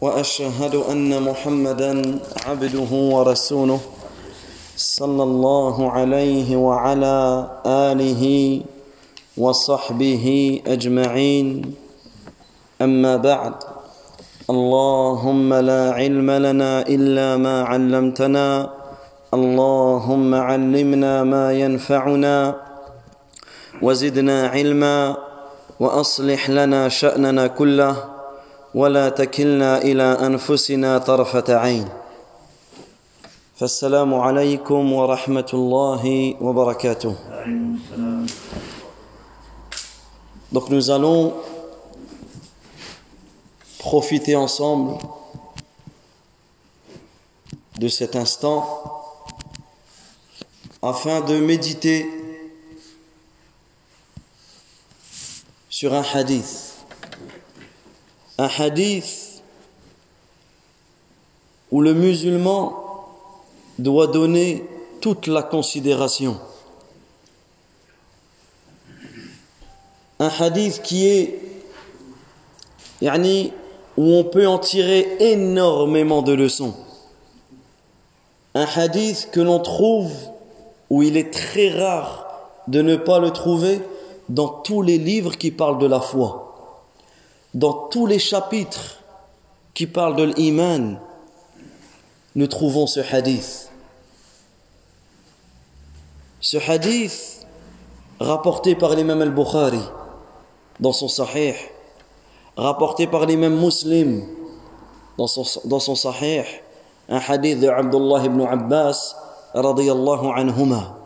وأشهد أن محمدا عبده ورسوله صلى الله عليه وعلى آله وصحبه أجمعين. أما بعد اللهم لا علم لنا إلا ما علمتنا اللهم علمنا ما ينفعنا وزدنا علما وأصلح لنا شأننا كله. ولا تكلنا الى انفسنا طرفه عين فالسلام عليكم ورحمه الله وبركاته Donc nous allons profiter ensemble de cet instant afin de méditer sur un hadith. Un hadith où le musulman doit donner toute la considération. Un hadith qui est yani, où on peut en tirer énormément de leçons. Un hadith que l'on trouve où il est très rare de ne pas le trouver dans tous les livres qui parlent de la foi, dans tous les chapitres qui parlent de l'iman, nous trouvons ce hadith. Ce hadith rapporté par l'imam al-Bukhari dans son sahih, rapporté par l'imam muslim dans son, dans son sahih, un hadith de Abdullah ibn Abbas radiyallahu anhuma.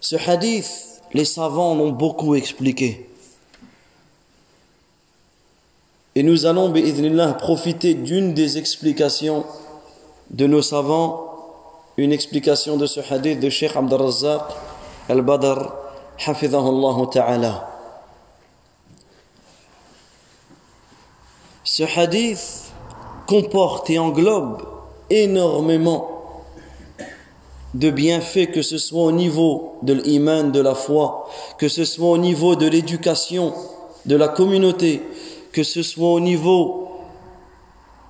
Ce hadith, les savants l'ont beaucoup expliqué. Et nous allons, profiter d'une des explications de nos savants, une explication de ce hadith de Sheikh Abd al-Razzaq al-Badr, hafidhahullah ta'ala. Ce hadith comporte et englobe énormément de bienfaits, que ce soit au niveau de l'iman, de la foi, que ce soit au niveau de l'éducation, de la communauté, que ce soit au niveau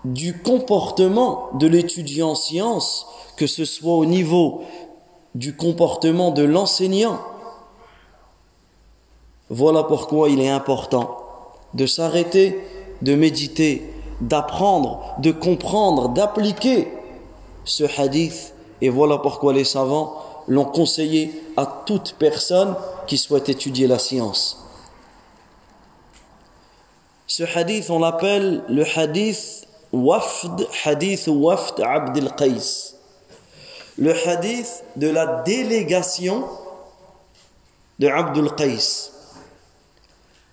du comportement de l'étudiant en sciences, que ce soit au niveau du comportement de l'enseignant. Voilà pourquoi il est important de s'arrêter, de méditer, d'apprendre, de comprendre, d'appliquer ce hadith. Et voilà pourquoi les savants l'ont conseillé à toute personne qui souhaite étudier la science. Ce hadith, on l'appelle le hadith Wafd, hadith Wafd Abd al-Qais. Le hadith de la délégation de Abdul Qais.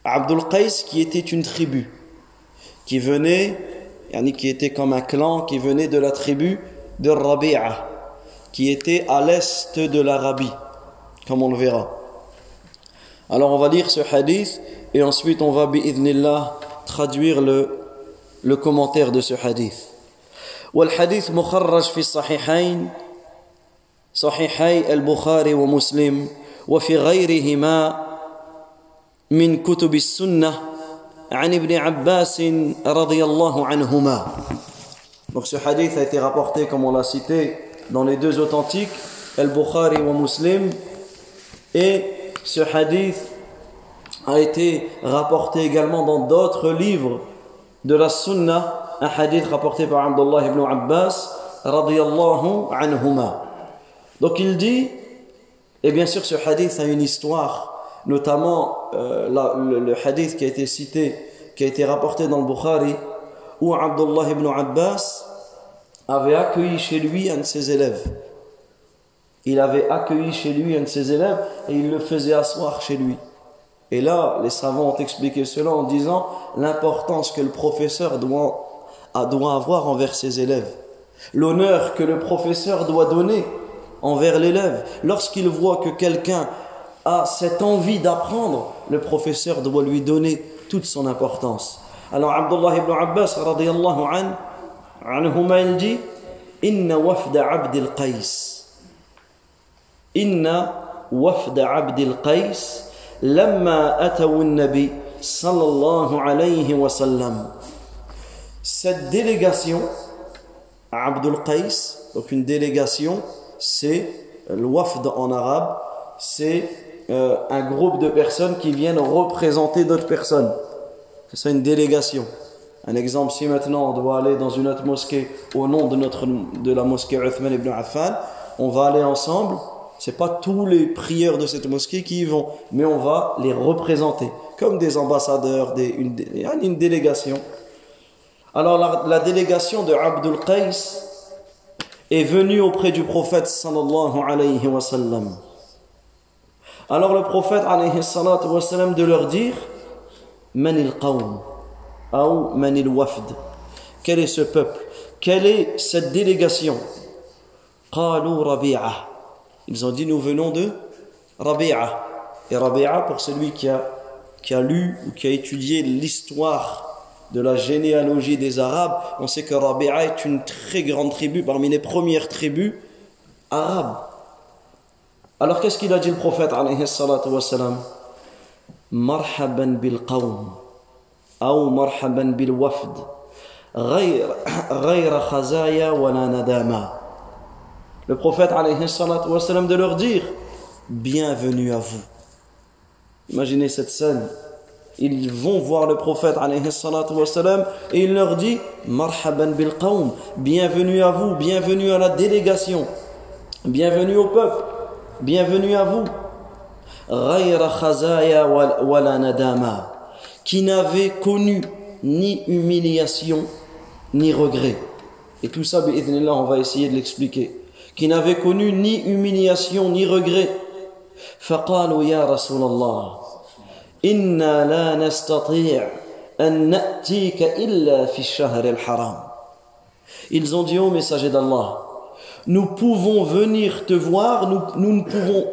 Abdul Qais qui était une tribu, qui venait, qui était comme un clan, qui venait de la tribu de Rabi'a, qui était à l'est de l'Arabie, comme on le verra. Alors on va lire ce hadith et ensuite on va, bi'idhnillah, traduire le, le commentaire de ce hadith. والحديث مخرج في الصحيحين صحيحي البخاري ومسلم وفي غيرهما من كتب السنة عن ابن عباس رضي الله عنهما Donc ce hadith a été rapporté, comme on l'a cité, dans les deux authentiques, Al-Bukhari wa Muslim, et ce hadith a été rapporté également dans d'autres livres de la Sunna, un hadith rapporté par Abdullah ibn Abbas, radiyallahu anhuma. Donc il dit, et bien sûr ce hadith a une histoire, notamment euh, le, le, hadith qui a été cité, qui a été rapporté dans le Bukhari, où Abdullah ibn Abbas avait accueilli chez lui un de ses élèves. Il avait accueilli chez lui un de ses élèves et il le faisait asseoir chez lui. Et là, les savants ont expliqué cela en disant l'importance que le professeur doit, avoir envers ses élèves. L'honneur que le professeur doit donner envers l'élève. Lorsqu'il voit que quelqu'un a cette envie d'apprendre, le professeur doit lui donner toute son importance. Alors Abdullah ibn Abbas radiyallahu an, anhuma il dit Inna wafda abdil qais. Inna wafda abdil qais Lamma nabi sallallahu alayhi wa sallam. Cette délégation, Abdul Qais, donc une délégation, c'est euh, l'wafd en arabe, c'est euh, un groupe de personnes qui viennent représenter d'autres personnes. C'est ça une délégation. Un exemple, si maintenant on doit aller dans une autre mosquée au nom de, notre, de la mosquée Uthman ibn Affan, on va aller ensemble, c'est pas tous les prieurs de cette mosquée qui y vont, mais on va les représenter comme des ambassadeurs, une, délégation. Alors la, délégation de Abdul Qais est venue auprès du prophète sallallahu alayhi wa. Alors le prophète alayhi salatu wa sallam de leur dire Manil qawm ou manil wafd. Quel est ce peuple? Quelle est cette délégation? Qalu Rabi'ah. Ils ont dit nous venons de Rabi'a. Et Rabi'a, pour celui qui a, qui a lu ou qui a étudié l'histoire de la généalogie des Arabes, on sait que Rabi'a est une très grande tribu, parmi les premières tribus arabes. Alors qu'est-ce qu'il a dit le prophète alayhi Marhaban bil qawm ou marhaban bil wafd ghayra khazaya wa la nadama le prophète de leur dire Bienvenue à vous. Imaginez cette scène. Ils vont voir le prophète et il leur dit Marhaban bil bienvenue à vous, bienvenue à la délégation, bienvenue au peuple, bienvenue à vous. qui n'avait connu ni humiliation ni regret. Et tout ça, on va essayer de l'expliquer qui n'avait connu ni humiliation ni regret. فقالوا يا رسول الله إنا لا نستطيع أن نأتيك إلا في الشهر الحرام Ils ont dit au messager d'Allah Nous pouvons venir te voir, nous, nous, ne pouvons,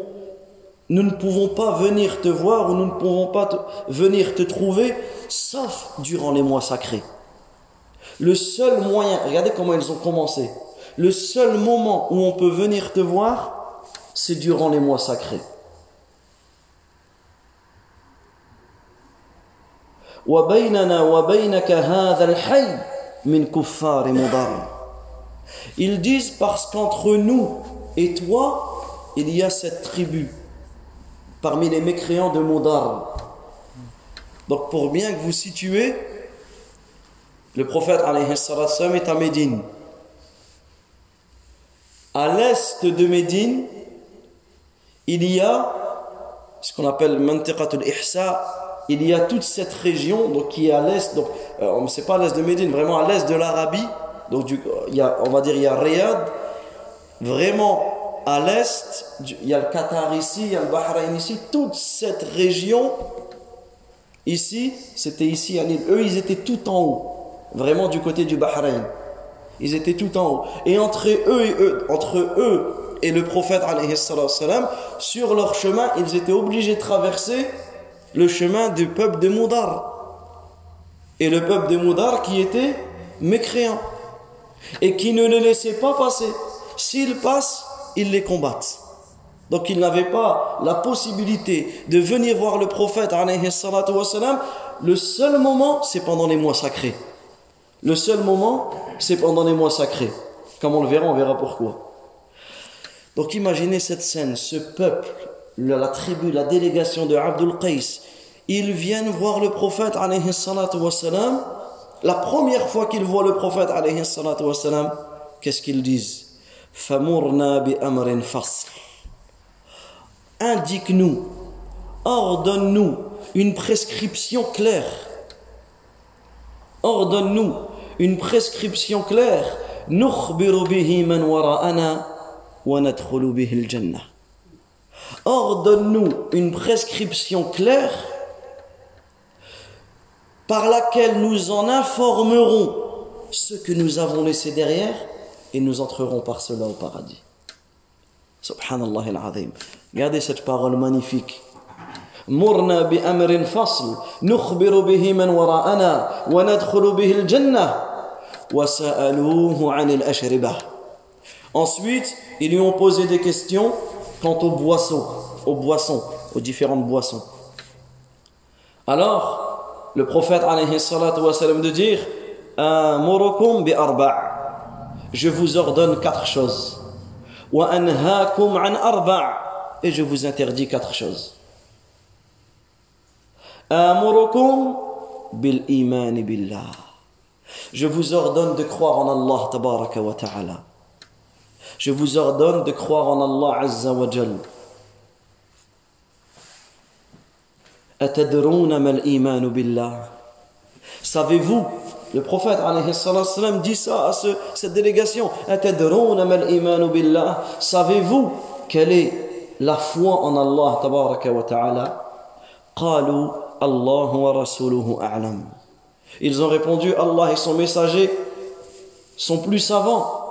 nous ne pouvons pas venir te voir ou nous ne pouvons pas te, venir te trouver sauf durant les mois sacrés. Le seul moyen, regardez comment ils ont commencé. Le seul moment où on peut venir te voir, c'est durant les mois sacrés. Ils disent parce qu'entre nous et toi, il y a cette tribu parmi les mécréants de Modar. Donc pour bien que vous situez, le prophète est à Médine à l'est de Médine, il y a ce qu'on appelle Mantiqatul Ihsa, il y a toute cette région donc, qui est à l'est, donc euh, c'est pas à l'est de Médine, vraiment à l'est de l'Arabie, donc il y a, on va dire il y a Riyad, vraiment à l'est, il y a le Qatar ici, il y a le Bahreïn ici, toute cette région ici, c'était ici à Nil, eux ils étaient tout en haut, vraiment du côté du Bahreïn. Ils étaient tout en haut. Et entre eux et eux, entre eux et le prophète sur leur chemin, ils étaient obligés de traverser le chemin du peuple de Moudar. Et le peuple de Moudar qui était mécréant. Et qui ne les laissait pas passer. S'ils passent, ils les combattent. Donc ils n'avaient pas la possibilité de venir voir le prophète. Le seul moment, c'est pendant les mois sacrés. Le seul moment, c'est pendant les mois sacrés. Comme on le verra, on verra pourquoi. Donc imaginez cette scène, ce peuple, la tribu, la délégation de Abdul Qais, ils viennent voir le prophète alayhi La première fois qu'ils voient le prophète alayhi qu'est-ce qu'ils disent? Indique-nous, ordonne-nous une prescription claire. Ordonne-nous une prescription claire ordonne-nous une prescription claire par laquelle nous en informerons ceux que nous avons laissés derrière et nous entrerons par cela au paradis. Subhanallah al-Azim. Regardez cette parole magnifique. مرنا بأمر فصل نخبر به من وراءنا وندخل به الجنة وسألوه عن الأشربة Ensuite, ils lui ont posé des questions quant aux boissons, aux boissons, aux différentes boissons. Alors, le prophète alayhi salatu wa salam de dire Amurukum bi arba' Je vous ordonne quatre choses. Wa anhaakum an arba' Et je vous interdis quatre choses. Bil iman billah. Je vous ordonne de croire en Allah tabaraka wa ta'ala. Je vous ordonne de croire en Allah azza wa jalla. Savez-vous, le prophète dit ça à ce, cette délégation, savez-vous quelle est la foi en Allah tabaraka wa ta'ala Ils ont répondu, Allah et son messager sont plus savants.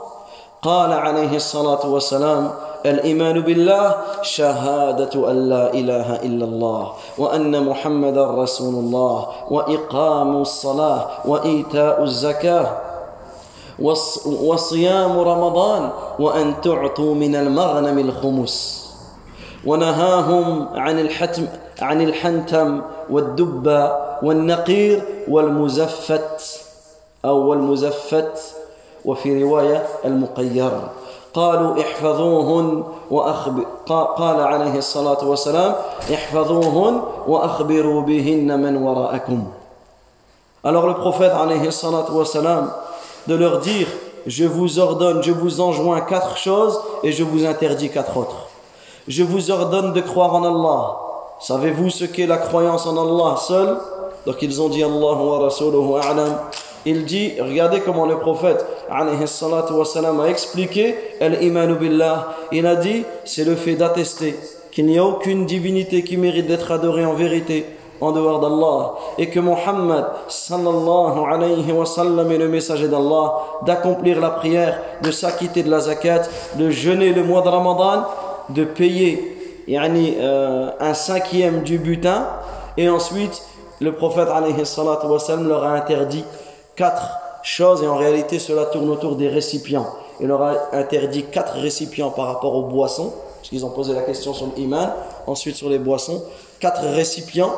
قال عليه الصلاة والسلام الإيمان بالله شهادة أن لا إله إلا الله وأن محمد رسول الله وإقام الصلاة وإيتاء الزكاة وصيام رمضان وأن تعطوا من المغنم الخمس ونهاهم عن الحتم عن الحنتم والدب والنقير والمزفت أو المزفت وفي رواية المقير. قالوا احفظوهن قال عليه الصلاة والسلام احفظوهن وأخبروا بهن من وراءكم. Alors le prophète عليه الصلاة والسلام de leur dire Je vous ordonne, je vous enjoins quatre choses et je vous interdis quatre autres. Je vous ordonne de croire en Allah, Savez-vous ce qu'est la croyance en Allah seul? Donc ils ont dit Allah wa rasuluhu a'lam. Il dit, regardez comment le prophète a expliqué billah. Il a dit, c'est le fait d'attester qu'il n'y a aucune divinité qui mérite d'être adorée en vérité en dehors d'Allah et que Muhammad sallallahu alayhi wa sallam est le messager d'Allah d'accomplir la prière, de s'acquitter de la zakat, de jeûner le mois de Ramadan, de payer yani, euh, un cinquième du butin et ensuite le prophète alayhi wa sallam leur a interdit quatre choses et en réalité cela tourne autour des récipients. Il leur a interdit quatre récipients par rapport aux boissons, parce qu'ils ont posé la question sur l'iman, ensuite sur les boissons, quatre récipients.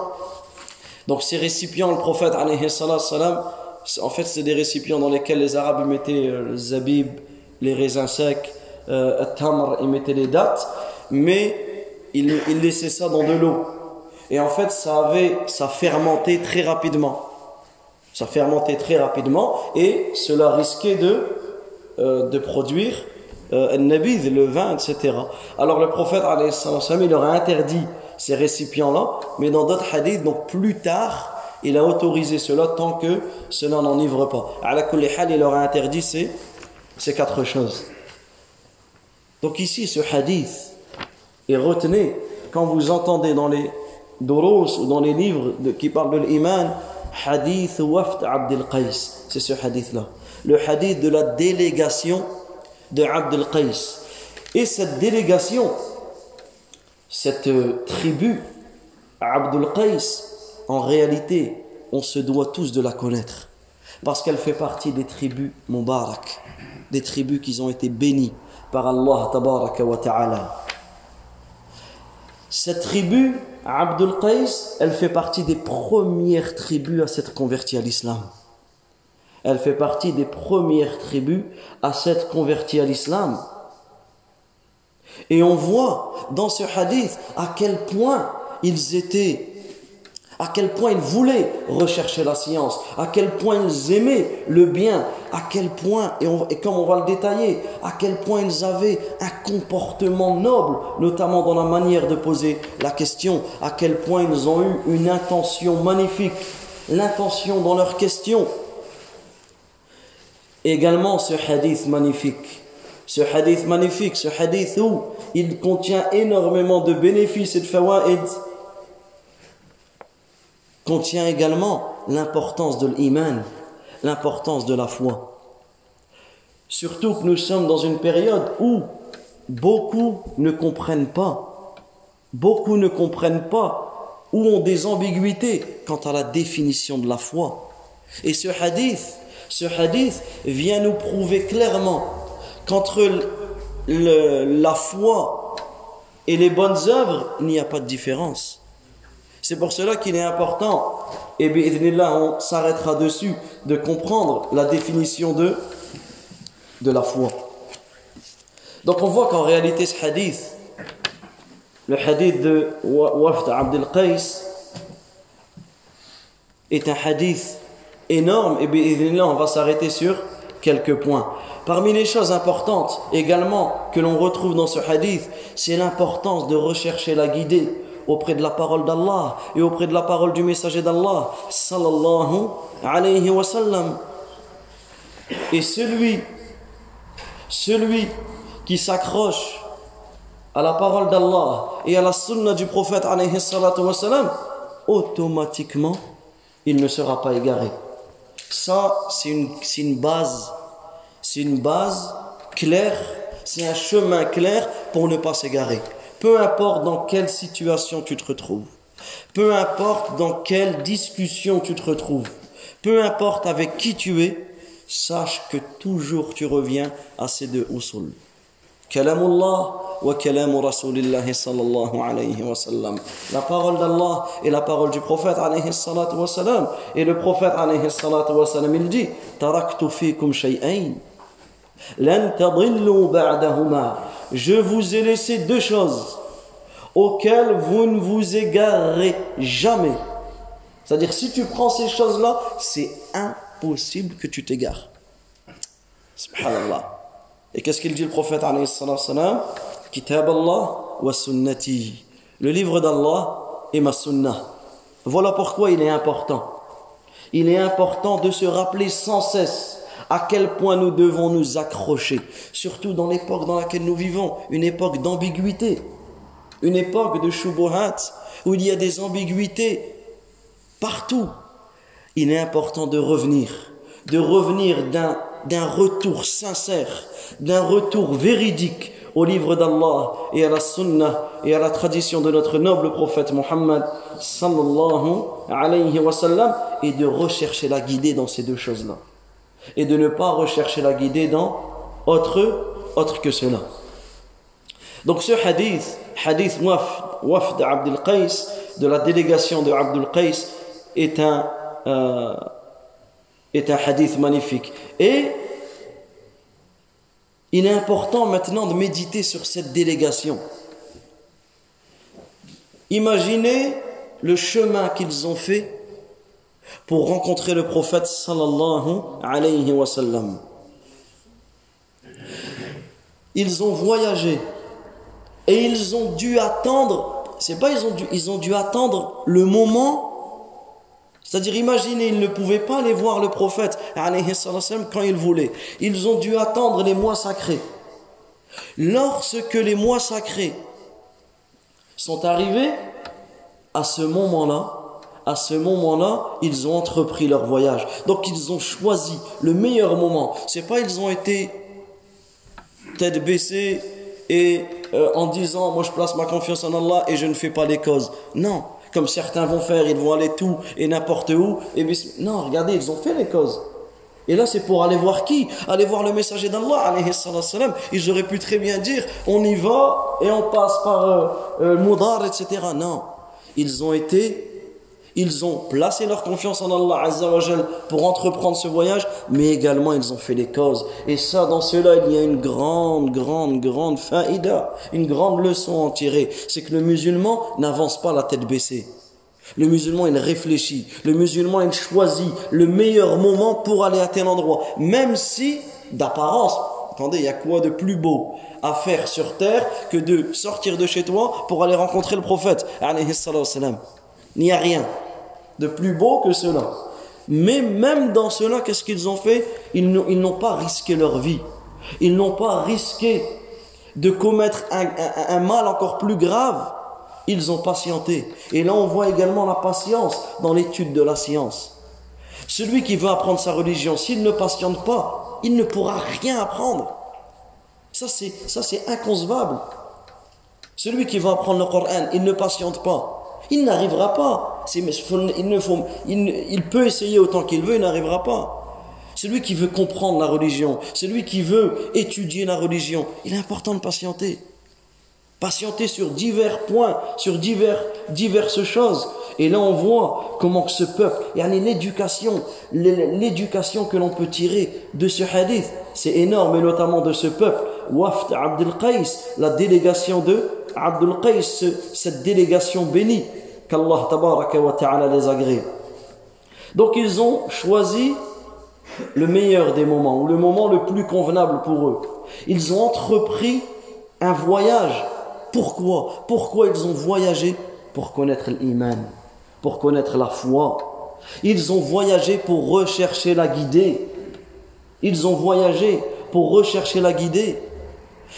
Donc ces récipients, le prophète salam, en fait c'est des récipients dans lesquels les Arabes mettaient euh, le zabib, les raisins secs, euh, tamr, ils mettaient les dates, mais ils laissaient ça dans de l'eau. Et en fait ça avait, ça fermentait très rapidement. Ça fermentait très rapidement et cela risquait de, euh, de produire euh, le vin, etc. Alors le prophète, il leur a interdit ces récipients-là, mais dans d'autres hadiths, donc plus tard, il a autorisé cela tant que cela n'enivre pas. À la il leur a interdit ces, ces quatre choses. Donc ici, ce hadith, et retenez, quand vous entendez dans les doros ou dans les livres qui parlent de l'iman, hadith Wafd Abdel Qais. C'est ce hadith-là. Le hadith de la délégation de Abdel Qais. Et cette délégation, cette tribu, Abdul Qais, en réalité, on se doit tous de la connaître. Parce qu'elle fait partie des tribus Mubarak, des tribus qui ont été bénies par Allah wa ta'ala. Cette tribu, Abdul Qais, elle fait partie des premières tribus à s'être convertie à l'islam. Elle fait partie des premières tribus à s'être convertie à l'islam. Et on voit dans ce hadith à quel point ils étaient à quel point ils voulaient rechercher la science, à quel point ils aimaient le bien, à quel point, et, comme on va le détailler, à quel point ils avaient un comportement noble, notamment dans la manière de poser la question, à quel point ils ont eu une intention magnifique, l'intention dans leurs questions. Également ce hadith magnifique, ce hadith magnifique, ce hadith où il contient énormément de bénéfices et de fawaïd, contient également l'importance de l'iman, l'importance de la foi. Surtout que nous sommes dans une période où beaucoup ne comprennent pas, beaucoup ne comprennent pas, ou ont des ambiguïtés quant à la définition de la foi. Et ce hadith, ce hadith vient nous prouver clairement qu'entre la foi et les bonnes œuvres, il n'y a pas de différence. C'est pour cela qu'il est important, et là on s'arrêtera dessus, de comprendre la définition de, de la foi. Donc on voit qu'en réalité ce hadith, le hadith de Wafd Abdel Qais, est un hadith énorme, et là on va s'arrêter sur quelques points. Parmi les choses importantes également que l'on retrouve dans ce hadith, c'est l'importance de rechercher la guidée auprès de la parole d'Allah et auprès de la parole du messager d'Allah sallallahu alayhi wa. Et celui, celui qui s'accroche à la parole d'Allah et à la sunna du prophète alayhi wa sallam, automatiquement, il ne sera pas égaré. Ça, c'est une base, c'est une base claire, c'est un chemin clair pour ne pas s'égarer. Peu importe dans quelle situation tu te retrouves, peu importe dans quelle discussion tu te retrouves, peu importe avec qui tu es, sache que toujours tu reviens à ces deux usul. Kalamullah wa kalamu Rasulillahi sallallahu alayhi wa sallam. La parole d'Allah et la parole du prophète alayhi salatu wa sallam. Et le prophète alayhi salatu wa sallam, il dit Taraktu fikum shay'ain. Lan tadillu ba'dahuma je vous ai laissé deux choses auxquelles vous ne vous égarez jamais. C'est-à-dire, si tu prends ces choses-là, c'est impossible que tu t'égares. Subhanallah. Et qu'est-ce qu'il dit le prophète Kitab Allah wa sunnati. Le livre d'Allah et ma sunnah. Voilà pourquoi il est important. Il est important de se rappeler sans cesse à quel point nous devons nous accrocher, surtout dans l'époque dans laquelle nous vivons, une époque d'ambiguïté, une époque de shubuhat, où il y a des ambiguïtés partout. Il est important de revenir, de revenir d'un retour sincère, d'un retour véridique au livre d'Allah et à la sunnah et à la tradition de notre noble prophète Muhammad sallallahu alayhi wa et de rechercher la guidée dans ces deux choses-là et de ne pas rechercher la guidée dans autre, autre que cela. Donc ce hadith, hadith Wafd, Abdul Qais, de la délégation de Abdul Qais, est un, euh, est un hadith magnifique. Et il est important maintenant de méditer sur cette délégation. Imaginez le chemin qu'ils ont fait pour rencontrer le prophète sallallahu alayhi wa sallam. Ils ont voyagé et ils ont dû attendre, c'est pas ils ont dû, ils ont dû attendre le moment c'est-à-dire, imaginez, ils ne pouvaient pas aller voir le prophète quand ils voulaient. Ils ont dû attendre les mois sacrés. Lorsque les mois sacrés sont arrivés, à ce moment-là, à ce moment-là, ils ont entrepris leur voyage. Donc ils ont choisi le meilleur moment. C'est pas ils ont été tête baissée et euh, en disant moi je place ma confiance en Allah et je ne fais pas les causes. Non, comme certains vont faire, ils vont aller tout et n'importe où. Et non, regardez, ils ont fait les causes. Et là, c'est pour aller voir qui? Aller voir le messager d'Allah, Ils auraient pu très bien dire, on y va et on passe par euh, euh Moudar, etc. Non, ils ont été ils ont placé leur confiance en Allah Azzawajal pour entreprendre ce voyage, mais également ils ont fait les causes. Et ça, dans cela, il y a une grande, grande, grande faïda, une grande leçon à en tirer. C'est que le musulman n'avance pas la tête baissée. Le musulman, il réfléchit. Le musulman, il choisit le meilleur moment pour aller à tel endroit. Même si, d'apparence, attendez, il y a quoi de plus beau à faire sur terre que de sortir de chez toi pour aller rencontrer le prophète, Il n'y a rien de plus beau que cela. Mais même dans cela, qu'est-ce qu'ils ont fait? Ils n'ont pas risqué leur vie. Ils n'ont pas risqué de commettre un, mal encore plus grave. Ils ont patienté. Et là, on voit également la patience dans l'étude de la science. Celui qui veut apprendre sa religion, s'il ne patiente pas, il ne pourra rien apprendre. Ça, c'est, ça, c'est inconcevable. Celui qui veut apprendre le Coran, il ne patiente pas. Il n'arrivera pas. Il, peut essayer autant qu'il veut, il n'arrivera pas. Celui qui veut comprendre la religion, celui qui veut étudier la religion, il est important de patienter. Patienter sur divers points, sur divers, diverses choses. Et là, on voit comment ce peuple, y a l'éducation, l'éducation que l'on peut tirer de ce hadith, c'est énorme, et notamment de ce peuple. Wafd Abdel Qais, la délégation de Abdul Qais, cette délégation bénie, qu'Allah les agrée. Donc ils ont choisi le meilleur des moments, ou le moment le plus convenable pour eux. Ils ont entrepris un voyage. Pourquoi? Pourquoi ils ont voyagé? Pour connaître l'iman, pour connaître la foi. Ils ont voyagé pour rechercher la guidée. Ils ont voyagé pour rechercher la guidée.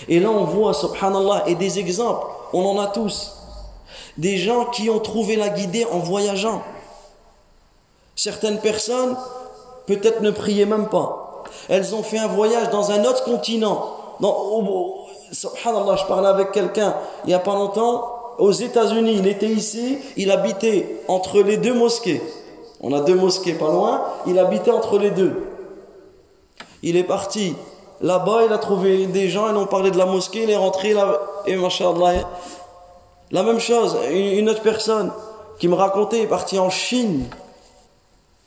Et là, on voit, subhanallah, et des exemples, on en a tous. Des gens qui ont trouvé la guidée en voyageant. Certaines personnes, peut-être ne priaient même pas. Elles ont fait un voyage dans un autre continent. Dans, subhanallah, je parlais avec quelqu'un il n'y a pas longtemps, aux États-Unis, il était ici, il habitait entre les deux mosquées. On a deux mosquées pas loin, il habitait entre les deux. Il est parti Là-bas, il a trouvé des gens, ils ont parlé de la mosquée, il est rentré là, et machallah. La même chose, une autre personne qui me racontait, est parti en Chine.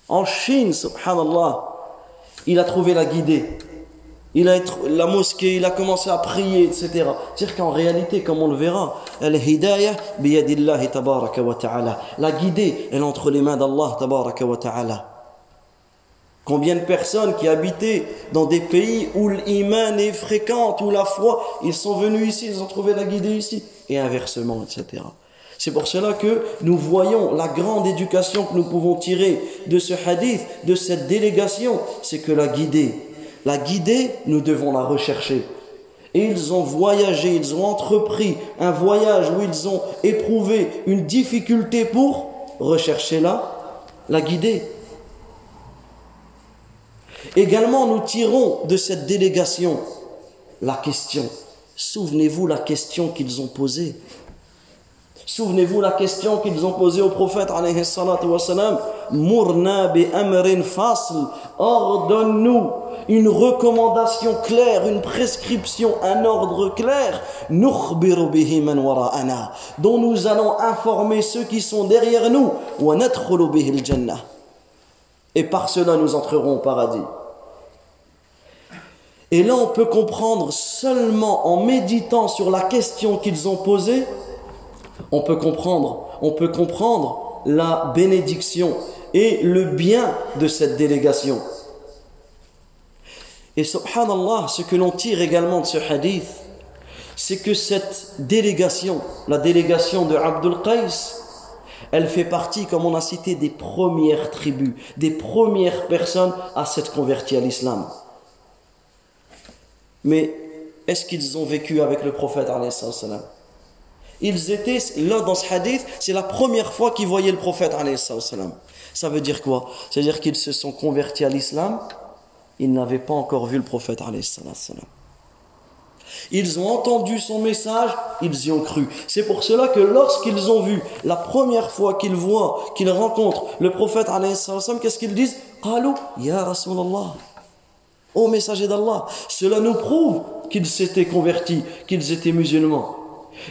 En Chine, subhanallah. Il a trouvé la guidée. Il a la mosquée, il a commencé à prier, etc. C'est-à-dire qu'en réalité, comme on le verra, la guidée, elle est entre les mains d'Allah tabaraka wa ta'ala. Combien de personnes qui habitaient dans des pays où l'iman est fréquent, où la foi, ils sont venus ici, ils ont trouvé la guidée ici, et inversement, etc. C'est pour cela que nous voyons la grande éducation que nous pouvons tirer de ce hadith, de cette délégation, c'est que la guidée, la guidée, nous devons la rechercher. Et ils ont voyagé, ils ont entrepris un voyage où ils ont éprouvé une difficulté pour rechercher la, la guidée. Également, nous tirons de cette délégation la question. Souvenez-vous la question qu'ils ont posée. Souvenez-vous la question qu'ils ont posée au prophète alayhi Mourna bi amrin fasl. Ordonne-nous une recommandation claire, une prescription, un ordre clair. Dont nous allons informer ceux qui sont derrière nous. Et par cela nous entrerons au paradis. Et là, on peut comprendre seulement en méditant sur la question qu'ils ont posée, on peut comprendre, on peut comprendre la bénédiction et le bien de cette délégation. Et subhanallah, ce que l'on tire également de ce hadith, c'est que cette délégation, la délégation de Abdul Qais, elle fait partie, comme on a cité, des premières tribus, des premières personnes à s'être converties à l'islam. Mais est-ce qu'ils ont vécu avec le prophète Ils étaient, là dans ce hadith, c'est la première fois qu'ils voyaient le prophète Ça veut dire quoi? C'est-à-dire qu'ils se sont convertis à l'islam, ils n'avaient pas encore vu le prophète ils ont entendu son message, ils y ont cru. C'est pour cela que lorsqu'ils ont vu, la première fois qu'ils voient, qu'ils rencontrent le prophète, qu'est-ce qu'ils disent? Ya Rasulallah. Ô messager d'Allah, cela nous prouve qu'ils s'étaient convertis, qu'ils étaient musulmans.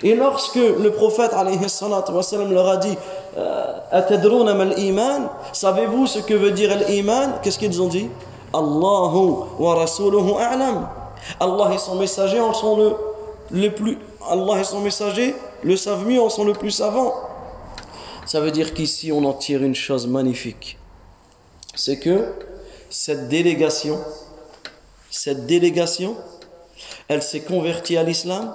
Et lorsque le prophète leur a dit euh, Savez-vous ce que veut dire l'iman? Qu'est-ce qu'ils ont dit? Allahu wa rasuluhu a'lam. Allah et son messager en sont le, le plus Allah et son messager le savent mieux, en sont le plus savants. Ça veut dire qu'ici on en tire une chose magnifique. C'est que cette délégation, cette délégation, elle s'est convertie à l'islam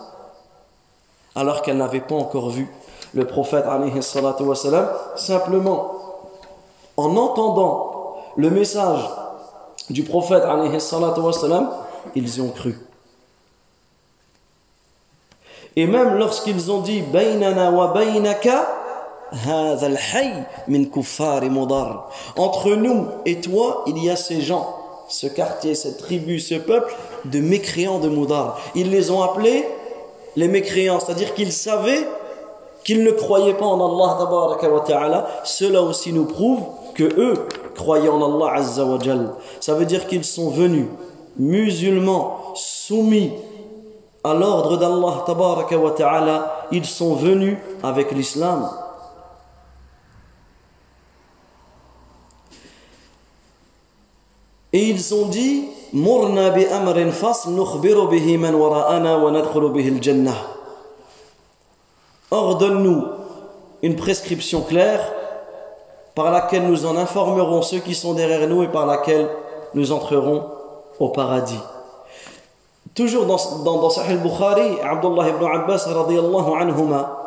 alors qu'elle n'avait pas encore vu le prophète wassalam, simplement en entendant le message du prophète wassalam, ils y ont cru. Et même lorsqu'ils ont dit Bainana bainaka, entre nous et toi, il y a ces gens ce quartier cette tribu ce peuple de mécréants de Moudar. Ils les ont appelés les mécréants c'est-à-dire qu'ils savaient qu'ils ne croyaient pas en Allah ta'ala. Cela aussi nous prouve que eux croyaient en Allah azza wa ça veut dire qu'ils sont venus musulmans soumis à l'ordre d'Allah ta'ala, ils sont venus avec l'islam. Et ils ont dit. Ordonne-nous une prescription claire par laquelle nous en informerons ceux qui sont derrière nous et par laquelle nous entrerons au paradis. Toujours dans, dans, dans Sahih al-Bukhari, Abdullah ibn Abbas radiallahu anhuma,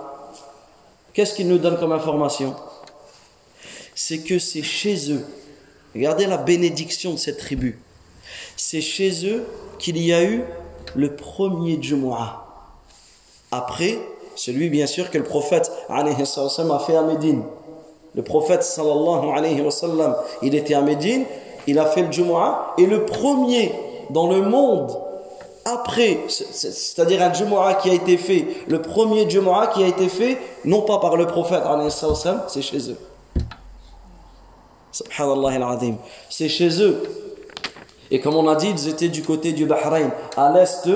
qu'est-ce qu'il nous donne comme information? C'est que c'est chez eux, regardez la bénédiction de cette tribu, c'est chez eux qu'il y a eu le premier Jumu'ah. Après, celui bien sûr que le prophète a fait à Médine. Le prophète sallallahu alayhi wa sallam, il était à Médine, il a fait le Jumu'ah, et le premier dans le monde après, c'est-à-dire un Jumu'ah qui a été fait, le premier Jumu'ah qui a été fait, non pas par le prophète, c'est chez eux. Subhanallah al-Azim. C'est chez eux. Et comme on a dit, ils étaient du côté du Bahreïn, à l'est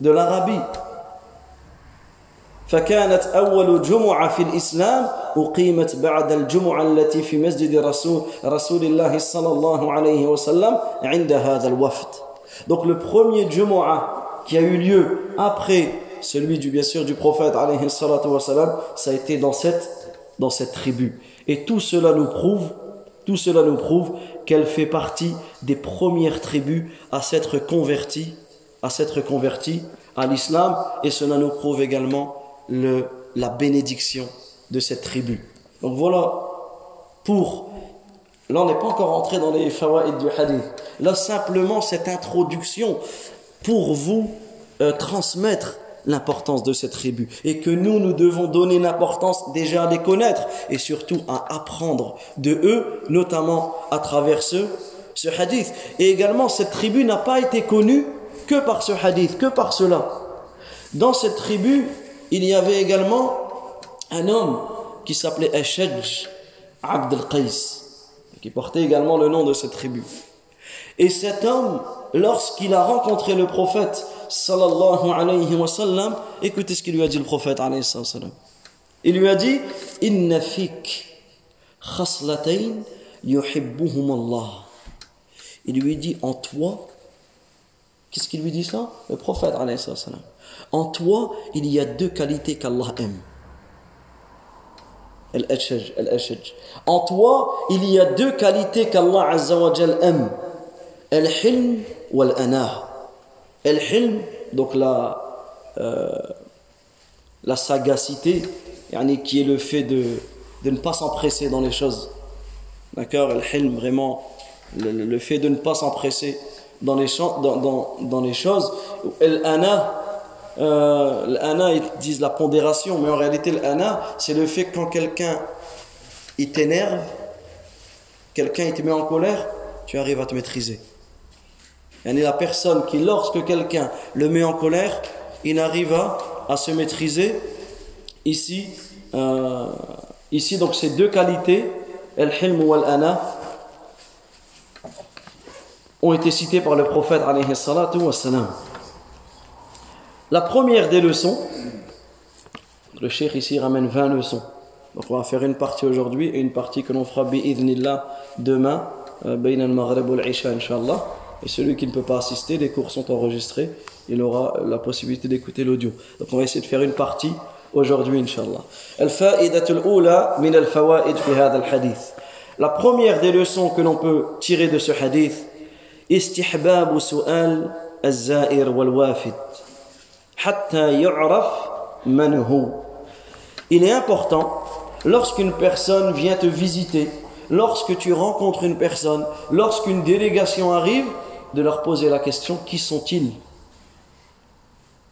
de l'Arabie. فكانت أول جمعة في الإسلام أقيمت بعد الجمعة التي في مسجد رسول, رسول الله صلى الله عليه وسلم عند هذا الوفد donc le premier Jumu'ah qui a eu lieu après celui du bien sûr du prophète alayhi ça a été dans cette dans cette tribu. Et tout cela nous prouve tout cela nous prouve qu'elle fait partie des premières tribus à s'être convertie à s'être à l'islam et cela nous prouve également le, la bénédiction de cette tribu. Donc voilà pour Là, on n'est pas encore entré dans les fawaïd du hadith. Là, simplement cette introduction pour vous euh, transmettre l'importance de cette tribu et que nous, nous devons donner l'importance déjà à les connaître et surtout à apprendre de eux, notamment à travers ce, ce hadith. Et également, cette tribu n'a pas été connue que par ce hadith, que par cela. Dans cette tribu, il y avait également un homme qui s'appelait Ashaj Abd al-Qais qui portait également le nom de cette tribu. Et cet homme, lorsqu'il a rencontré le prophète, sallallahu alayhi wa sallam, écoutez ce qu'il lui a dit le prophète, alayhi wa sallam. Il lui a dit, Inna fik khaslatayn yuhibbuhum Allah. Il lui dit, en toi, qu'est-ce qu'il lui dit ça? Le prophète, alayhi wa sallam. En toi, il y a deux qualités qu'Allah aime. En toi, il y a deux qualités qu'Allah aime. Al-hilm ou al-ana. Al-hilm, donc la, euh, la sagacité, qui est le fait de, de ne pas s'empresser dans les choses. D'accord Al-hilm, vraiment, le, fait de ne pas s'empresser dans les, choses. Al-ana, euh, ils disent la pondération, mais en réalité, l'ana, c'est le fait que quand quelqu'un il t'énerve, quelqu'un il te met en colère, tu arrives à te maîtriser. Y a la personne qui, lorsque quelqu'un le met en colère, il arrive à, se maîtriser. Ici, euh, ici, donc ces deux qualités, el-hilm ou el-ana, ont été citées par le prophète alayhi salatu wa salam. La première des leçons, le cheikh ici ramène 20 leçons. Donc on va faire une partie aujourd'hui et une partie que l'on fera bi'idhnillah demain, euh, al-maghrib isha inshallah. Et celui qui ne peut pas assister, les cours sont enregistrés, il aura la possibilité d'écouter l'audio. Donc on va essayer de faire une partie aujourd'hui al-hadith. La première des leçons que l'on peut tirer de ce hadith. Il est important, lorsqu'une personne vient te visiter, lorsque tu rencontres une personne, lorsqu'une délégation arrive, de leur poser la question qui sont-ils?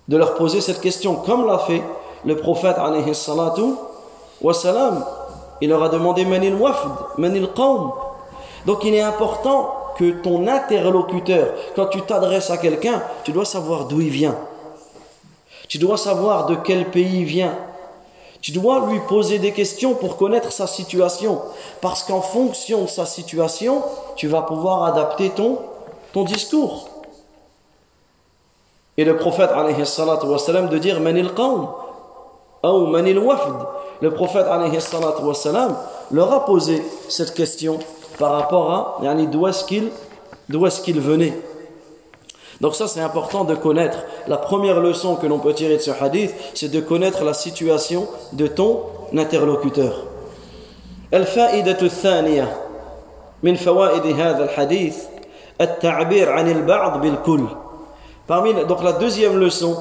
De leur poser cette question comme l'a fait le prophète alayhi salatu wa il leur a demandé Manil wafd, Manil qawm. Donc il est important que ton interlocuteur, quand tu t'adresses à quelqu'un, tu dois savoir d'où il vient. Tu dois savoir de quel pays il vient. Tu dois lui poser des questions pour connaître sa situation. Parce qu'en fonction de sa situation, tu vas pouvoir adapter ton, ton discours. Et le prophète, alayhi salatu wassalam, de dire Manil qawm, ou Manil wafd. Le prophète, alayhi salatu wassalam, leur a posé cette question par rapport à d'où est-ce qu'il est qu'il venait. Donc ça c'est important de connaître. La première leçon que l'on peut tirer de ce hadith, c'est de connaître la situation de ton interlocuteur. الفائدة الثانية من فوائد هذا الحديث Parmi, donc la deuxième leçon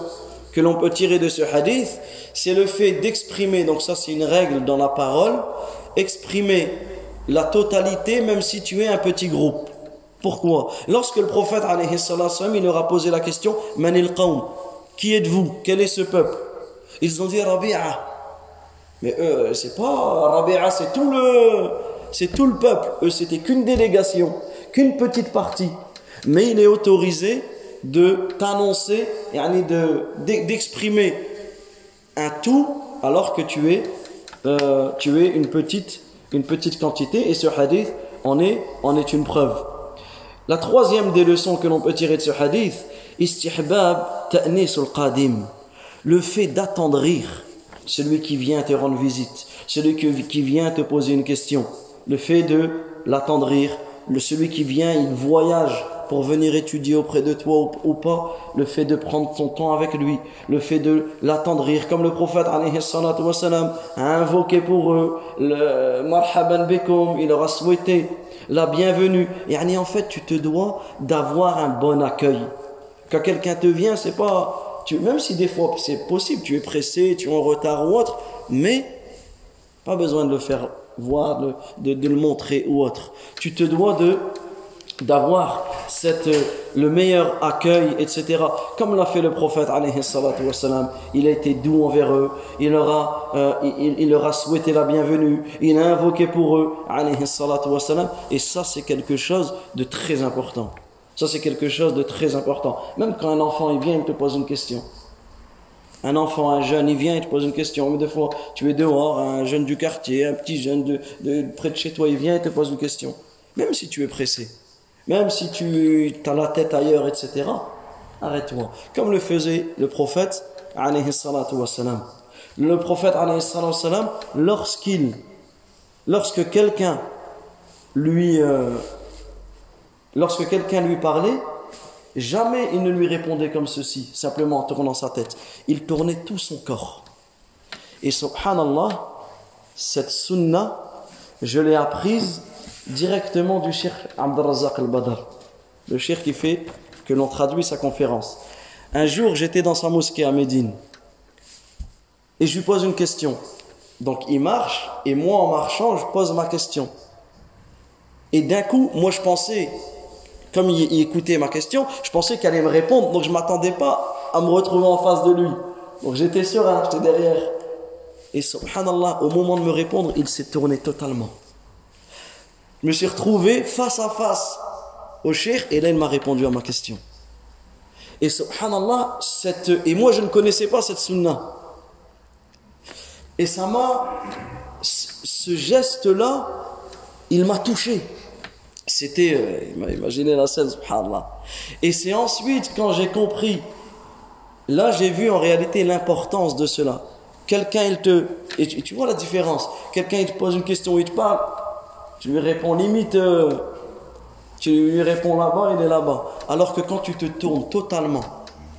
que l'on peut tirer de ce hadith, c'est le fait d'exprimer, donc ça c'est une règle dans la parole, exprimer la totalité même si tu es un petit groupe. Pourquoi? Lorsque le prophète alayhi il leur a posé la question Manil Qawm, qui êtes-vous? Quel est ce peuple? Ils ont dit Rabi'a. Mais eux, c'est pas Rabi'a, c'est tout le c'est tout le peuple. Eux, c'était qu'une délégation qu'une petite partie. Mais il est autorisé de t'annoncer, de d'exprimer un tout alors que tu es euh, une petite quantité et ce hadith en est une preuve. La troisième des leçons que l'on peut tirer de ce hadith, istihbab le fait d'attendrir celui qui vient te rendre visite, celui qui vient te poser une question, le fait de l'attendrir, celui qui vient, il voyage pour venir étudier auprès de toi ou, pas, le fait de prendre ton temps avec lui, le fait de l'attendrir, comme le prophète a invoqué pour eux le marhaban bekum, il leur a souhaité la bienvenue. Et en fait, tu te dois d'avoir un bon accueil. Quand quelqu'un te vient, c'est pas, tu, même si des fois c'est possible, tu es pressé, tu es en retard ou autre, mais pas besoin de le faire voir, de, le montrer ou autre. Tu te dois de d'avoir cette, le meilleur accueil, etc. Comme l'a fait le prophète, il a été doux envers eux, il leur, a, euh, il, il, leur a souhaité la bienvenue, il a invoqué pour eux, et ça c'est quelque chose de très important. Ça c'est quelque chose de très important. Même quand un enfant il vient, il te pose une question. Un enfant, un jeune, il vient, il te pose une question. Mais des fois, tu es dehors, un jeune du quartier, un petit jeune près de chez toi, il vient, il te pose une question. Même si tu es pressé. Même si tu as la tête ailleurs, etc., arrête-toi. Comme le faisait le prophète. Le prophète, lorsqu'il, lorsque quelqu'un lui, euh, lorsque quelqu'un lui parlait, jamais il ne lui répondait comme ceci, simplement en tournant sa tête. Il tournait tout son corps. Et subhanallah, cette sunna, je l'ai apprise directement du Cheikh Abdelrazak al-Badr, le Cheikh qui fait que l'on traduit sa conférence. Un jour, j'étais dans sa mosquée à Médine et je lui pose une question. Donc il marche et moi en marchant, je pose ma question. Et d'un coup, moi je pensais, comme il, écoutait ma question, je pensais qu'elle allait me répondre, donc je m'attendais pas à me retrouver en face de lui. Donc j'étais serein, j'étais derrière. Et subhanallah, au moment de me répondre, il s'est tourné totalement. Je me suis retrouvé face à face au cheikh et là il m'a répondu à ma question. Et subhanallah, cette, et moi je ne connaissais pas cette sunna. Et ça m'a, ce geste-là, il m'a touché. C'était, euh, imaginé la scène, subhanallah. Et c'est ensuite quand j'ai compris, là j'ai vu en réalité l'importance de cela. Quelqu'un il te, et tu, tu vois la différence. Quelqu'un il te pose une question, il te parle, tu lui réponds limite, euh, tu lui réponds là-bas, il est là-bas. Alors que quand tu te tournes totalement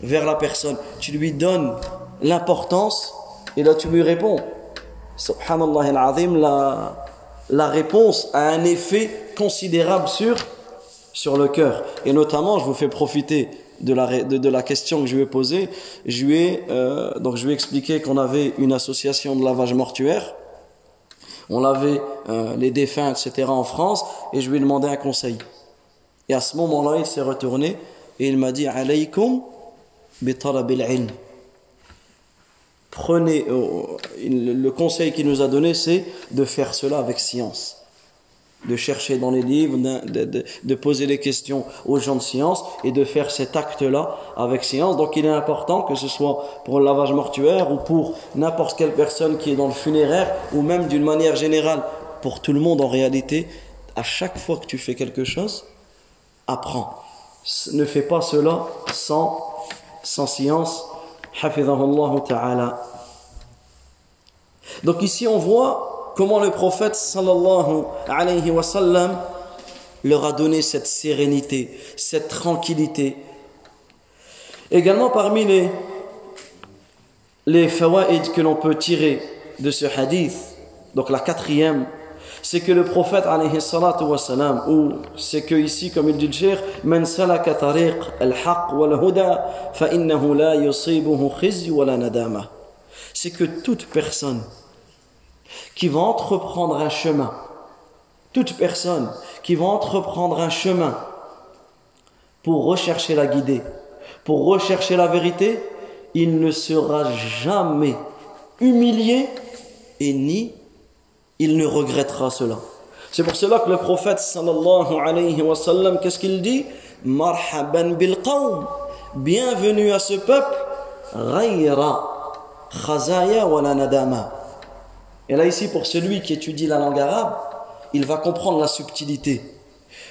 vers la personne, tu lui donnes l'importance et là tu lui réponds. Subhanallah al-azim, la, la réponse a un effet considérable sur, sur le cœur. Et notamment, je vous fais profiter de la, de, la question que je lui ai posée. Je lui ai, euh, donc je lui ai expliqué qu'on avait une association de lavage mortuaire on lavait euh, les défunts, etc. en France, et je lui ai demandé un conseil. Et à ce moment-là, il s'est retourné et il m'a dit Alaykum ilm. Prenez, euh, le conseil qu'il nous a donné, c'est de faire cela avec science. De chercher dans les livres, de, poser des questions aux gens de science et de faire cet acte-là avec science. Donc il est important que ce soit pour le lavage mortuaire ou pour n'importe quelle personne qui est dans le funéraire ou même d'une manière générale pour tout le monde en réalité, à chaque fois que tu fais quelque chose, apprends. Ne fais pas cela sans, sans science donc ici on voit comment le prophète leur a donné cette sérénité, cette tranquillité. Également parmi les, les que l'on peut tirer de ce hadith, donc la quatrième c'est que le prophète alayhi salatu wa salam, ou c'est que ici, comme il dit le nadama. C'est que toute personne qui va entreprendre un chemin, toute personne qui va entreprendre un chemin pour rechercher la guidée, pour rechercher la vérité, il ne sera jamais humilié et ni il ne regrettera cela. C'est pour cela que le prophète sallallahu alayhi wa sallam, qu'est-ce qu'il dit? Marhaban bil qawm, bienvenue à ce peuple, ghayra khazaya wa la nadama. Et là ici, pour celui qui étudie la langue arabe, il va comprendre la subtilité.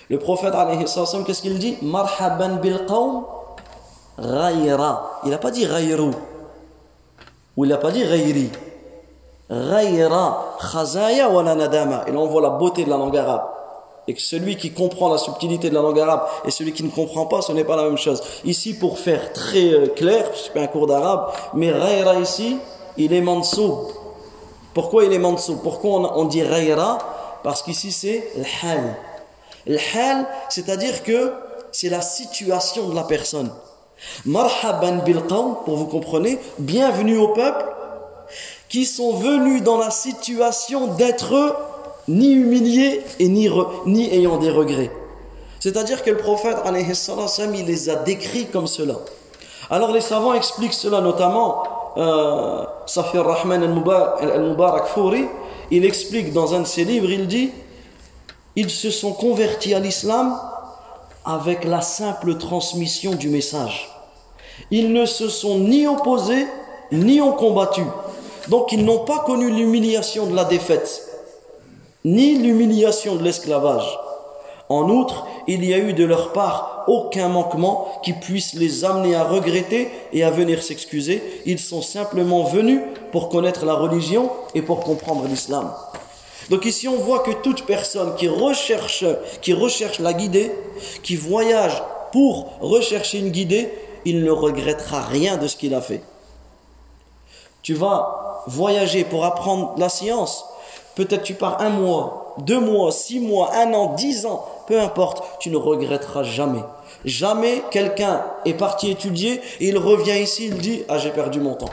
Le prophète alayhi sallam, qu'est-ce qu'il dit? Marhaban bil qawm, ghayra. Il n'a pas dit ghayru, ou il n'a pas dit ghayri. Ghayra khazaya wa nadama. Et là, on voit la beauté de la langue arabe. Et que celui qui comprend la subtilité de la langue arabe et celui qui ne comprend pas, ce n'est pas la même chose. Ici, pour faire très euh, clair, je fais un cours d'arabe, mais Ghayra ici, il est mansoub. Pourquoi il est mansoub Pourquoi on, dit Ghayra? Parce qu'ici, c'est l'hal. L'hal, c'est-à-dire que c'est la situation de la personne. Marhaban bil pour vous comprenez, bienvenue au peuple qui sont venus dans la situation d'être ni humiliés et ni, ayant des regrets. C'est-à-dire que le prophète, il les a décrits comme cela. Alors les savants expliquent cela, notamment euh, Safir Rahman al-Mubarak Fouri, il explique dans un de ses livres, il dit Ils se sont convertis à l'islam avec la simple transmission du message. Ils ne se sont ni opposés, ni ont combattu. Donc ils n'ont pas connu l'humiliation de la défaite, ni l'humiliation de l'esclavage. En outre, il y a eu de leur part aucun manquement qui puisse les amener à regretter et à venir s'excuser. Ils sont simplement venus pour connaître la religion et pour comprendre l'islam. Donc ici on voit que toute personne qui recherche, qui recherche la guidée, qui voyage pour rechercher une guidée, il ne regrettera rien de ce qu'il a fait. Tu vas voyager pour apprendre la science, peut-être tu pars un mois, deux mois, six mois, un an, dix ans, peu importe, tu ne regretteras jamais. Jamais quelqu'un est parti étudier et il revient ici, il dit Ah, j'ai perdu mon temps.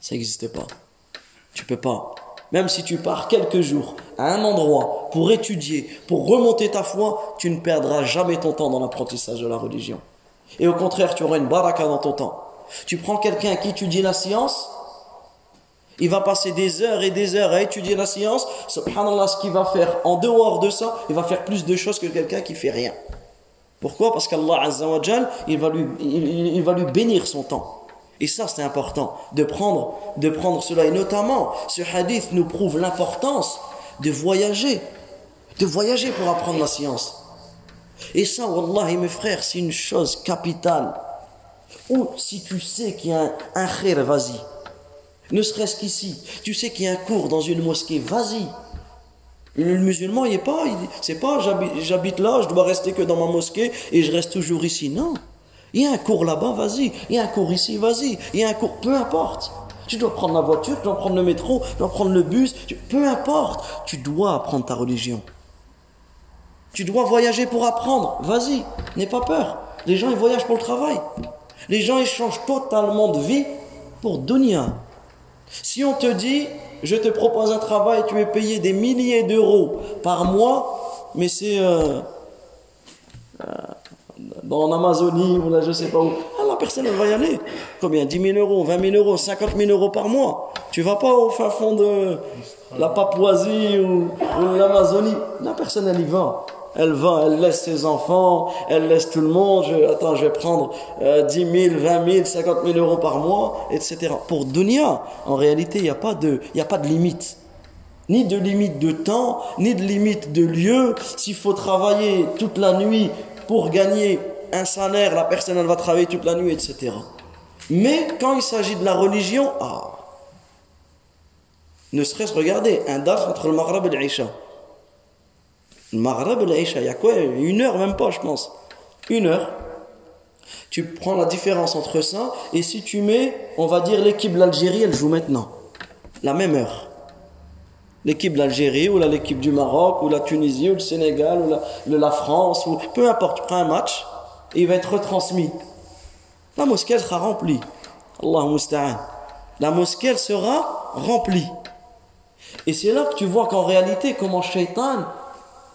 Ça n'existe pas. Tu peux pas. Même si tu pars quelques jours à un endroit pour étudier, pour remonter ta foi, tu ne perdras jamais ton temps dans l'apprentissage de la religion. Et au contraire, tu auras une baraka dans ton temps. Tu prends quelqu'un qui étudie la science, il va passer des heures et des heures à étudier la science. Subhanallah, ce qu'il va faire en dehors de ça, il va faire plus de choses que quelqu'un qui fait rien. Pourquoi? Parce qu'Allah Azza wa il va lui, il, va lui bénir son temps. Et ça, c'est important de prendre, de prendre cela. Et notamment, ce hadith nous prouve l'importance de voyager, de voyager pour apprendre la science. Et ça, Wallah, mes frères, c'est une chose capitale. Ou si tu sais qu'il y a un, un khir, vas-y ne serait-ce qu'ici. Tu sais qu'il y a un cours dans une mosquée, vas-y. Le musulman, il est pas, c'est pas j'habite là, je dois rester que dans ma mosquée et je reste toujours ici. Non. Il y a un cours là-bas, vas-y. Il y a un cours ici, vas-y. Il y a un cours, peu importe. Tu dois prendre la voiture, tu dois prendre le métro, tu dois prendre le bus, peu importe. Tu dois apprendre ta religion. Tu dois voyager pour apprendre. Vas-y, n'aie pas peur. Les gens, ils voyagent pour le travail. Les gens, ils changent totalement de vie pour dunya. Si on te dit, je te propose un travail, tu es payé des milliers d'euros par mois, mais c'est euh, euh, dans l'Amazonie ou là je sais pas où, Allah personne ne va y aller. Combien? 10 000 euros, 20 000 euros, 50 000 euros par mois. Tu vas pas au fin fond de la Papouasie ou, l'Amazonie. La personne, elle y va. Elle va, elle laisse ses enfants, elle laisse tout le monde. Je, attends, je vais prendre 10 000, 20 000, 50 000 euros par mois, etc. Pour Dunia, en réalité, il n'y a, pas de, a pas de limite. Ni de limite de temps, ni de limite de lieu. S'il faut travailler toute la nuit pour gagner un salaire, la personne elle va travailler toute la nuit, etc. Mais quand il s'agit de la religion, ah, ne serait-ce regarder un daf entre le Maghreb et l'Isha. Maghreb l'Isha, il y a quoi? Une heure, même pas, je pense. Une heure. Tu prends la différence entre ça, et si tu mets, on va dire, l'équipe de l'Algérie, elle joue maintenant. La même heure. L'équipe de l'Algérie, ou l'équipe du Maroc, ou la Tunisie, ou le Sénégal, ou la, France, ou peu importe, tu prends un match, et il va être retransmis. La mosquée, sera remplie. Allah. La mosquée, sera remplie. Et c'est là que tu vois qu'en réalité, comment Shaitan,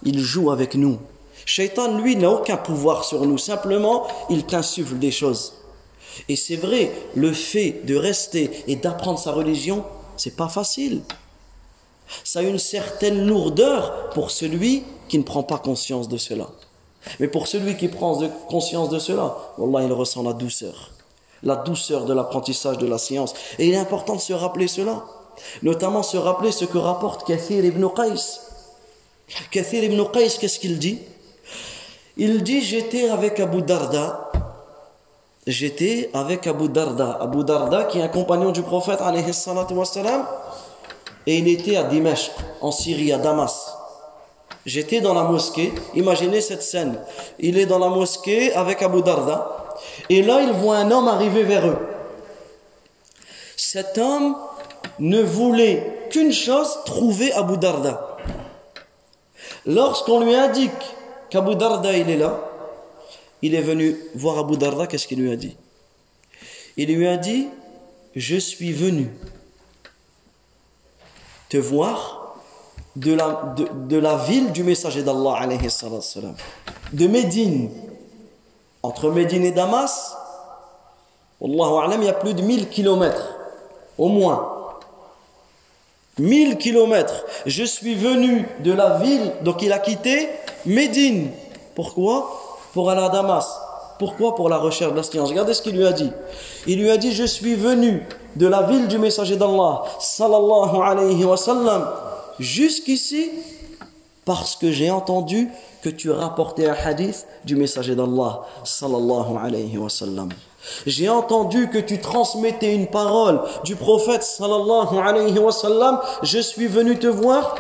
il joue avec nous. Shaitan, lui, n'a aucun pouvoir sur nous. Simplement, il t'insuffle des choses. Et c'est vrai, le fait de rester et d'apprendre sa religion, c'est pas facile. Ça a une certaine lourdeur pour celui qui ne prend pas conscience de cela. Mais pour celui qui prend conscience de cela, Wallah, il ressent la douceur. La douceur de l'apprentissage de la science. Et il est important de se rappeler cela. Notamment se rappeler ce que rapporte Kathir ibn Qais. Kathir ibn Qais, qu'est-ce qu'il dit? Il dit J'étais avec Abu Darda. J'étais avec Abu Darda. Abu Darda, qui est un compagnon du prophète, et il était à Dimashq, en Syrie, à Damas. J'étais dans la mosquée, imaginez cette scène. Il est dans la mosquée avec Abu Darda, et là il voit un homme arriver vers eux. Cet homme ne voulait qu'une chose, trouver Abu Darda. Lorsqu'on lui indique qu'Abu Darda il est là, il est venu voir Abu Darda, qu'est-ce qu'il lui a dit? Il lui a dit, je suis venu te voir de la, ville du messager d'Allah, de Médine. Entre Médine et Damas, il y a plus de 1000 kilomètres, au moins. 1000 kilomètres. Je suis venu de la ville, donc il a quitté Médine. Pourquoi? Pour aller à Damas. Pourquoi? Pour la recherche de la science. Regardez ce qu'il lui a dit. Il lui a dit, je suis venu de la ville du messager d'Allah, sallallahu alayhi wa sallam, jusqu'ici, parce que j'ai entendu que tu rapportais un hadith du messager d'Allah, sallallahu alayhi wa sallam. J'ai entendu que tu transmettais une parole du prophète sallallahu alayhi wa sallam. Je suis venu te voir.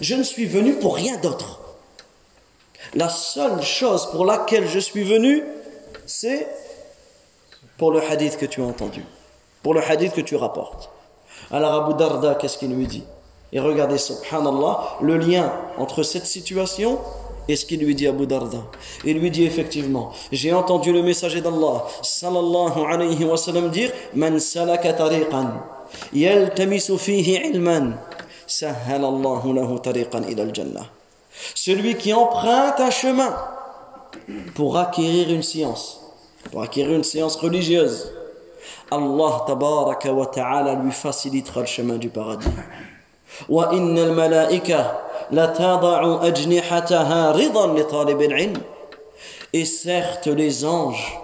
Je ne suis venu pour rien d'autre. La seule chose pour laquelle je suis venu, c'est pour le hadith que tu as entendu. Pour le hadith que tu rapportes. Alors Abu Darda, qu'est-ce qu'il lui dit? Et regardez, subhanallah, le lien entre cette situation et ce qu'il lui dit Abu Darda. Il lui dit effectivement, j'ai entendu le messager d'Allah, sallallahu alayhi wa sallam, dire Man salaka tariqan, yaltamisu fihi ilman, sahhalallahu lahu tariqan ila al-jannah. Celui qui emprunte un chemin pour acquérir une science, pour acquérir une science religieuse, Allah tabaraka wa ta'ala lui facilitera le chemin du paradis. Wa innal malaika et certes, les anges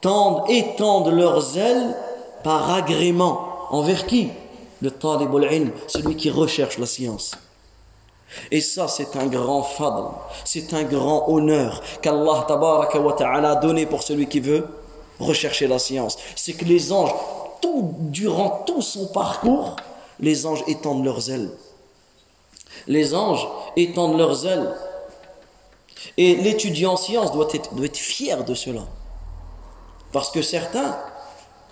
tendent, étendent leurs ailes par agrément. Envers qui? Le talibul ilm, celui qui recherche la science. Et ça, c'est un grand fadl, c'est un grand honneur qu'Allah a donné pour celui qui veut rechercher la science. C'est que les anges, tout, durant tout son parcours, les anges étendent leurs ailes les anges étendent leurs ailes. Et l'étudiant en être, doit être fier de cela. Parce que certains,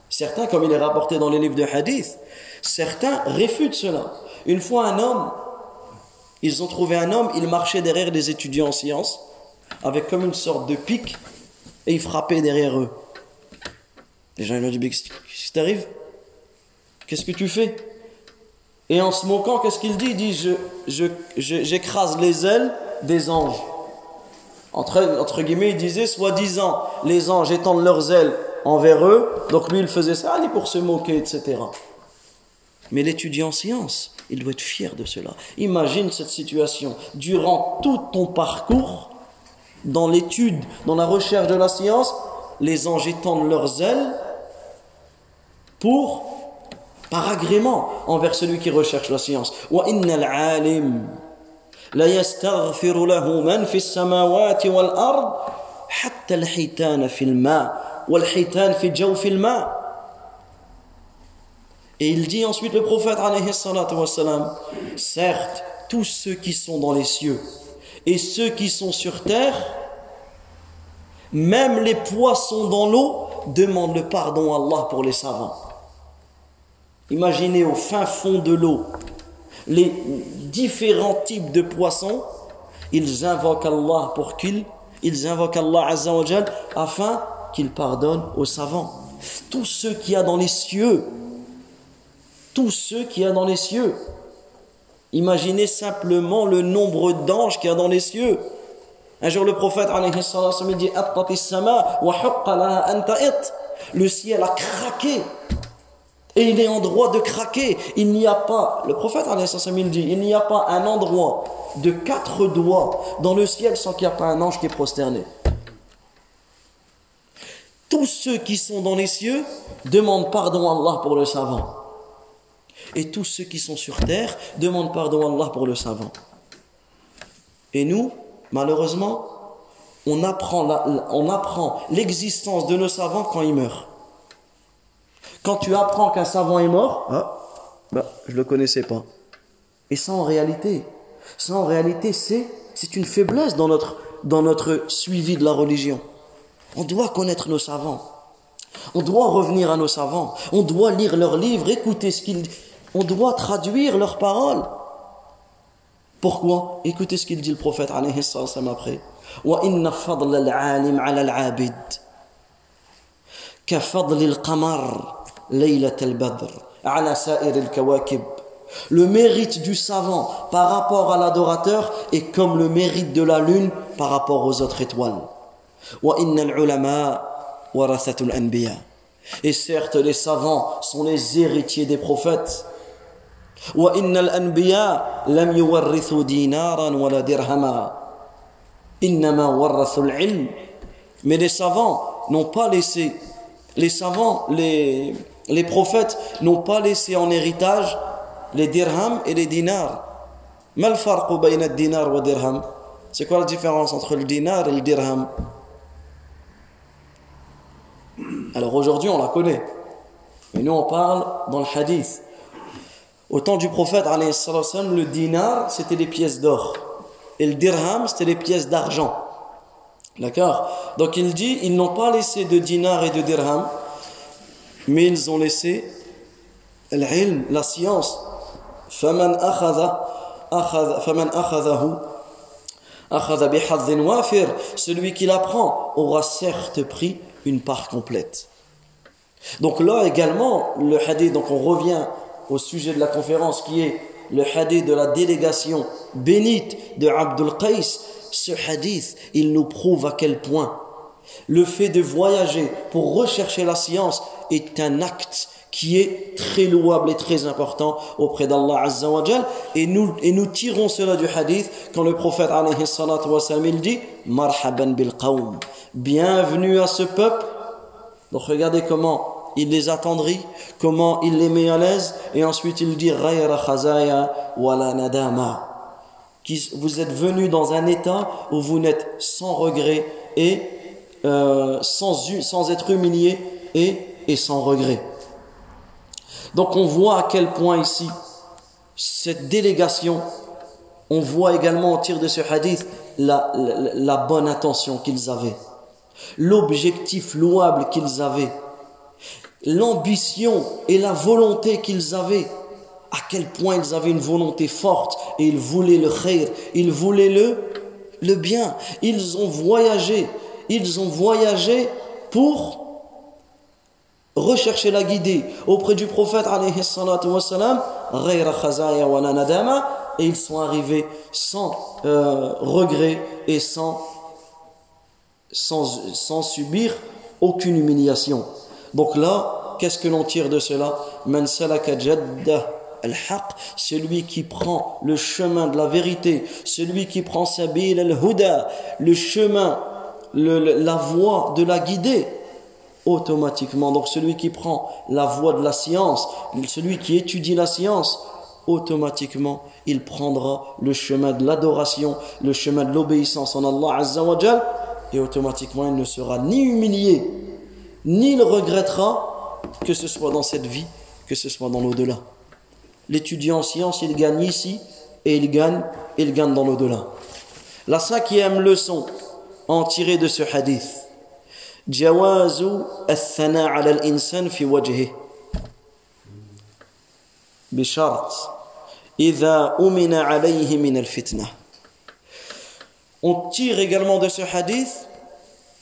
certains, comme il est rapporté dans les livres de hadith, certains réfutent cela. Une fois un homme, ils ont trouvé un homme, il marchait derrière des étudiants en sciences, avec comme une sorte de pic, et il frappait derrière eux. Les gens ils ont dit, qu'est-ce qui t'arrive? Qu'est-ce que tu fais? Et en se moquant, qu'est-ce qu'il dit? Il dit Je, j'écrase les ailes des anges. Entre, entre guillemets, il disait, soi-disant, les anges étendent leurs ailes envers eux, donc lui il faisait ça, allez pour se moquer, etc. Mais l'étudiant en sciences, il doit être fier de cela. Imagine cette situation. Durant tout ton parcours, dans l'étude, dans la recherche de la science, les anges étendent leurs ailes pour, par agrément envers celui qui recherche la science. Et il dit ensuite le prophète certes tous ceux qui sont dans les cieux et ceux qui sont sur terre même les poissons dans l'eau demandent le pardon à Allah pour les savants Imaginez au fin fond de l'eau, les différents types de poissons, ils invoquent Allah pour qu'ils, ils invoquent Allah Azza afin qu'il pardonne aux savants. Tous ceux qui y a dans les cieux, tous ceux qui y a dans les cieux. Imaginez simplement le nombre d'anges qu'il y a dans les cieux. Un jour, le prophète dit Le ciel a craqué et il est en droit de craquer. Il n'y a pas, le prophète dit, il n'y a pas un endroit de quatre doigts dans le ciel sans qu'il n'y ait pas un ange qui est prosterné. Tous ceux qui sont dans les cieux demandent pardon à Allah pour le savant. Et tous ceux qui sont sur terre demandent pardon à Allah pour le savant. Et nous, malheureusement, on apprend l'existence de nos savants quand ils meurent. Quand tu apprends qu'un savant est mort, ah, bah, je ne le connaissais pas. Et ça, en réalité, ça, en réalité, c'est, c'est une faiblesse dans notre, dans notre suivi de la religion. On doit connaître nos savants. On doit revenir à nos savants. On doit lire leurs livres, écouter ce qu'ils... On doit traduire leurs paroles. Pourquoi Écoutez ce qu'il dit le prophète alayhi sallam après. وَإِنَّ فَضْلَ الْعَالِمْ عَلَى الْعَابِدِ كَفَضْلِ الْقَمَرِ le mérite du savant par rapport à l'adorateur est comme le mérite de la lune par rapport aux autres étoiles. Et certes, les savants sont les héritiers des prophètes. Mais les savants n'ont pas laissé, les savants, les, les prophètes n'ont pas laissé en héritage les dirhams et les dinars. C'est quoi la différence entre le dinar et le dirham? Alors aujourd'hui on la connaît. Mais nous on parle dans le hadith. Au temps du prophète, le dinar c'était des pièces d'or. Et le dirham c'était des pièces d'argent. D'accord? Donc il dit, ils n'ont pas laissé de dinar et de dirham mais ils ont laissé la science. Celui qui l'apprend aura certes pris une part complète. Donc là également, le hadith, donc on revient au sujet de la conférence qui est le hadith de la délégation bénite de Abdul Qais. Ce hadith, il nous prouve à quel point le fait de voyager pour rechercher la science est un acte qui est très louable et très important auprès d'Allah Azza wa et nous, et nous tirons cela du hadith quand le prophète alayhi salatu il dit marhaban bil qawm. Bienvenue à ce peuple. Donc regardez comment il les attendrit comment il les met à l'aise. Et ensuite il dit ghayra khazaya wala nadama. Vous êtes venus dans un état où vous n'êtes sans regret et euh, sans, sans être humilié et et sans regret. Donc on voit à quel point ici, cette délégation, on voit également au tir de ce hadith la, bonne intention qu'ils avaient, l'objectif louable qu'ils avaient, l'ambition et la volonté qu'ils avaient, à quel point ils avaient une volonté forte et ils voulaient le khair, ils voulaient le bien. Ils ont voyagé, ils ont voyagé pour rechercher la guidée auprès du prophète et ils sont arrivés sans euh, regret et sans subir aucune humiliation. Donc là, qu'est-ce que l'on tire de cela? Celui qui prend le chemin de la vérité, celui qui prend sabil al-huda, le chemin, la voie de la guidée, automatiquement. Donc celui qui prend la voie de la science, celui qui étudie la science, automatiquement, il prendra le chemin de l'adoration, le chemin de l'obéissance en Allah Azza wa et automatiquement il ne sera ni humilié, ni il regrettera, que ce soit dans cette vie, que ce soit dans l'au-delà. L'étudiant en sciences, il gagne ici, et il gagne, il gagne dans l'au-delà. La cinquième leçon en tirée de ce hadith, جواز الثناء على الإنسان في وجهه بشرط إذا أمن عليه من الفتنة on tire également de ce hadith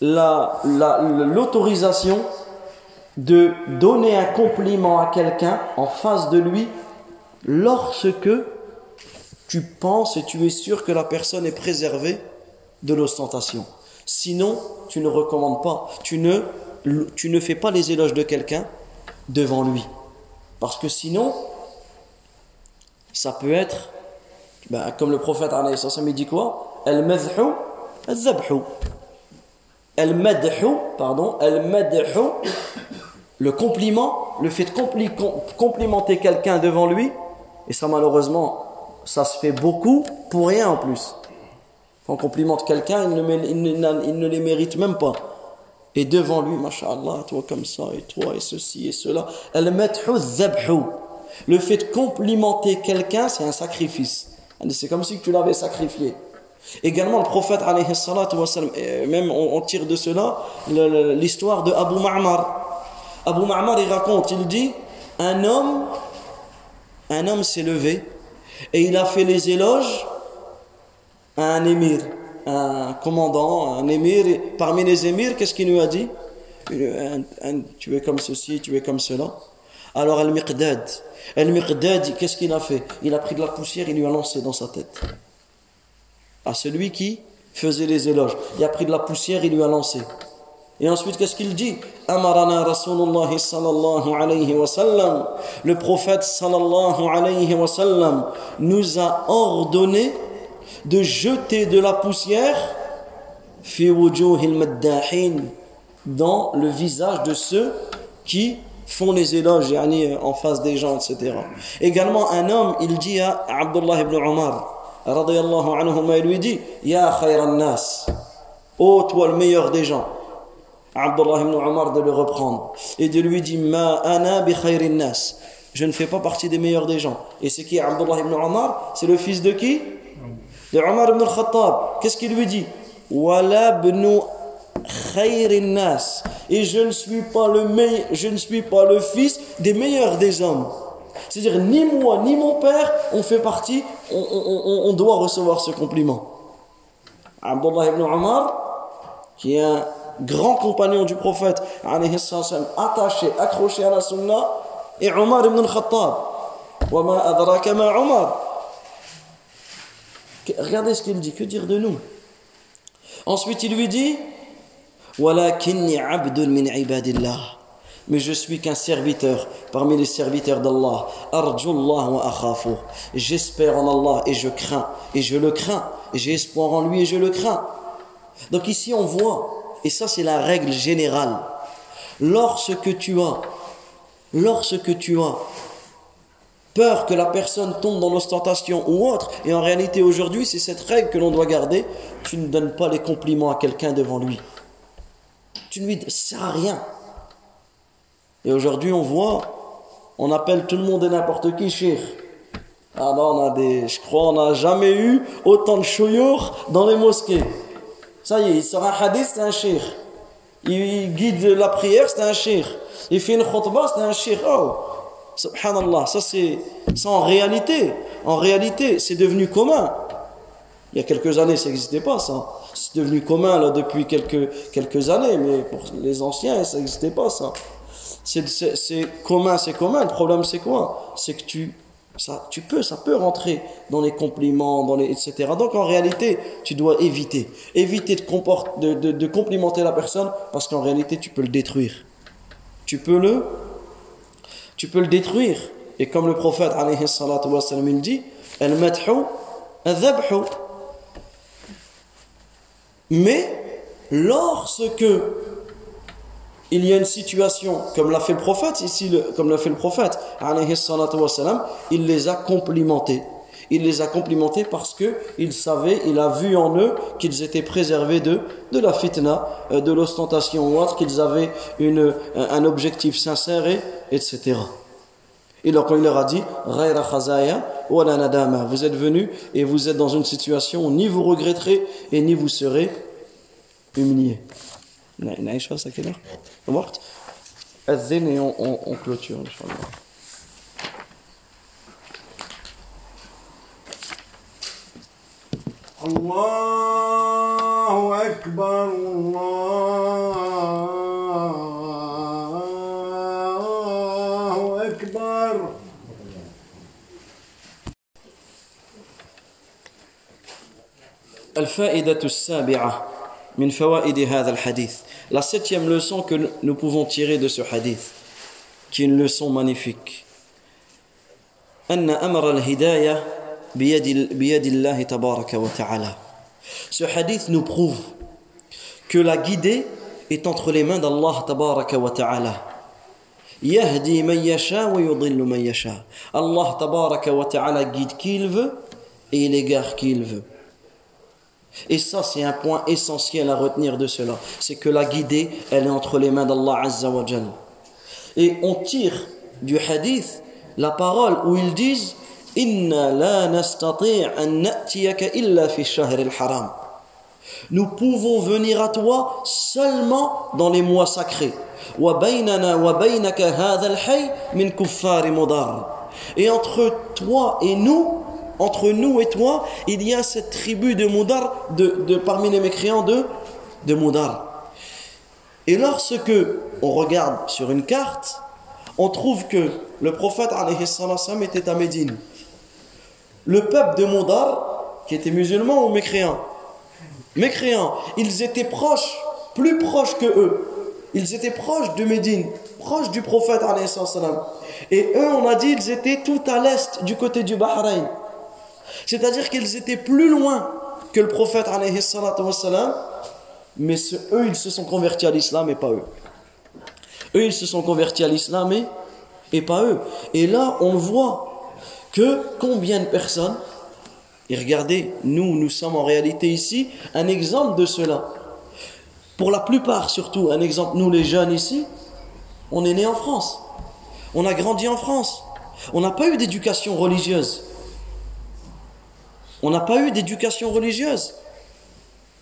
l'autorisation de donner un compliment à quelqu'un en face de lui lorsque tu penses et tu es sûr que la personne est préservée de l'ostentation. Sinon, tu ne recommandes pas, tu ne, tu ne fais pas les éloges de quelqu'un devant lui. Parce que sinon, ça peut être, ben, comme le prophète il dit quoi? Al-madhu, al-zabhu. Al-madhu, pardon, al-madhu, le compliment, le fait de complimenter quelqu'un devant lui, et ça malheureusement, ça se fait beaucoup pour rien en plus. On complimente quelqu'un, il, ne, les mérite même pas. Et devant lui, masha'Allah, toi comme ça, et toi, et ceci, et cela. Le fait de complimenter quelqu'un, c'est un sacrifice. C'est comme si tu l'avais sacrifié. Également, le prophète, même on, tire de cela l'histoire de Abu Ma'mar. Abu Ma'mar, il raconte, il dit un homme, un homme s'est levé et il a fait les éloges un émir, un commandant, un émir. parmi les émirs, qu'est-ce qu'il lui a dit? Tu es comme ceci, tu es comme cela. Alors Al-Miqdad, Al-Miqdad, qu'est-ce qu'il a fait? Il a pris de la poussière, il lui a lancé dans sa tête à celui qui faisait les éloges. Il a pris de la poussière, il lui a lancé. Et ensuite, qu'est-ce qu'il dit? Amarana Rasulullah sallallahu. Le prophète sallallahu nous a ordonné de jeter de la poussière dans le visage de ceux qui font les éloges en face des gens, etc. Également, un homme, il dit à Abdullah ibn Omar, radiyallahu anhu, il lui dit Ya khayran nas, ô toi le meilleur des gens. Abdullah ibn Omar de le reprendre et de lui dire Ma ana bi. Je ne fais pas partie des meilleurs des gens. Et c'est qui Abdullah ibn Omar C'est le fils de qui? De Omar ibn al-Khattab. Qu'est-ce qu'il lui dit? Et je ne suis pas le je ne suis pas le fils des meilleurs des hommes. C'est-à-dire, ni moi, ni mon père, on fait partie, on, doit recevoir ce compliment. Abdullah ibn Omar, qui est un grand compagnon du prophète, attaché, accroché à la sunna, et Omar ibn al-Khattab. Regardez ce qu'il dit, que dire de nous? Ensuite, il lui dit mais je suis qu'un serviteur parmi les serviteurs d'Allah. J'espère en Allah et je crains, et je le crains, et j'ai espoir en lui et je le crains. Donc ici on voit, et ça c'est la règle générale, lorsque tu as, lorsque tu as peur que la personne tombe dans l'ostentation ou autre, et en réalité aujourd'hui c'est cette règle que l'on doit garder, tu ne donnes pas les compliments à quelqu'un devant lui. Tu ne lui sers à rien. Et aujourd'hui, on voit, on appelle tout le monde et n'importe qui shir. Ah non, on a des, je crois, on n'a jamais eu autant de chouyours dans les mosquées. Ça y est, il sort un hadith, c'est un shir. Il guide la prière, c'est un shir. Il fait une khutbah, c'est un shir. Oh, subhanallah, ça c'est, en réalité, en réalité, c'est devenu commun. Il y a quelques années, ça n'existait pas, ça. C'est devenu commun, là, depuis quelques, quelques années, mais pour les anciens, ça n'existait pas, ça c'est commun, c'est commun. Le problème, c'est quoi? C'est que tu Ça, tu peux, ça peut rentrer dans les compliments, dans les, etc. Donc en réalité, tu dois éviter. Éviter de, de, de, complimenter la personne parce qu'en réalité, tu peux le détruire. Tu peux le, tu peux le détruire. Et comme le prophète, alayhi il dit, Mais, lorsque il y a une situation, comme l'a fait le prophète, ici, comme l'a fait le prophète, il les a complimentés il les a complimentés parce que il savait, il a vu en eux qu'ils étaient préservés de, de la fitna, euh, de l'ostentation ou autre, qu'ils avaient une, un objectif sincère, etc. Et donc il leur a dit, vous êtes venus et vous êtes dans une situation où ni vous regretterez et ni vous serez humiliés. Naïcha, c'est à quelle heure et on, on clôture, الله أكبر الله أكبر الفائدة السابعة من فوائد هذا الحديث La septième leçon que nous pouvons tirer de ce hadith, qui est une leçon magnifique. Ce hadith nous prouve que la guidée est entre les mains d'Allah tabaraka wa ta'ala. Yahdi man yasha wa yudillu man yasha. Allah tabaraka wa ta'ala guide qui il veut et il égare qui il veut. Et ça, c'est un point essentiel à retenir de cela. C'est que la guidée, elle est entre les mains d'Allah Azza wa Et on tire du hadith la parole où ils disent Nous pouvons venir à toi seulement dans les mois sacrés. Et entre toi et nous, entre nous et toi, il y a cette tribu de Moudar, de, parmi les mécréants de, de Moudar. Et lorsque on regarde sur une carte, on trouve que le prophète était à Médine. Le peuple de Moudar, qui était musulman ou mécréant? Mécréant, ils étaient proches, plus proches que eux. Ils étaient proches de Médine, proches du prophète Et eux, on a dit, ils étaient tout à l'est, du côté du Bahreïn. C'est-à-dire qu'ils étaient plus loin que le prophète mais eux ils se sont convertis à l'islam et pas eux. Eux ils se sont convertis à l'islam et, et pas eux. Et là on voit que combien de personnes, et regardez, nous nous sommes en réalité ici un exemple de cela. Pour la plupart surtout, un exemple, nous les jeunes ici, on est né en France. On a grandi en France. On n'a pas eu d'éducation religieuse. On n'a pas eu d'éducation religieuse.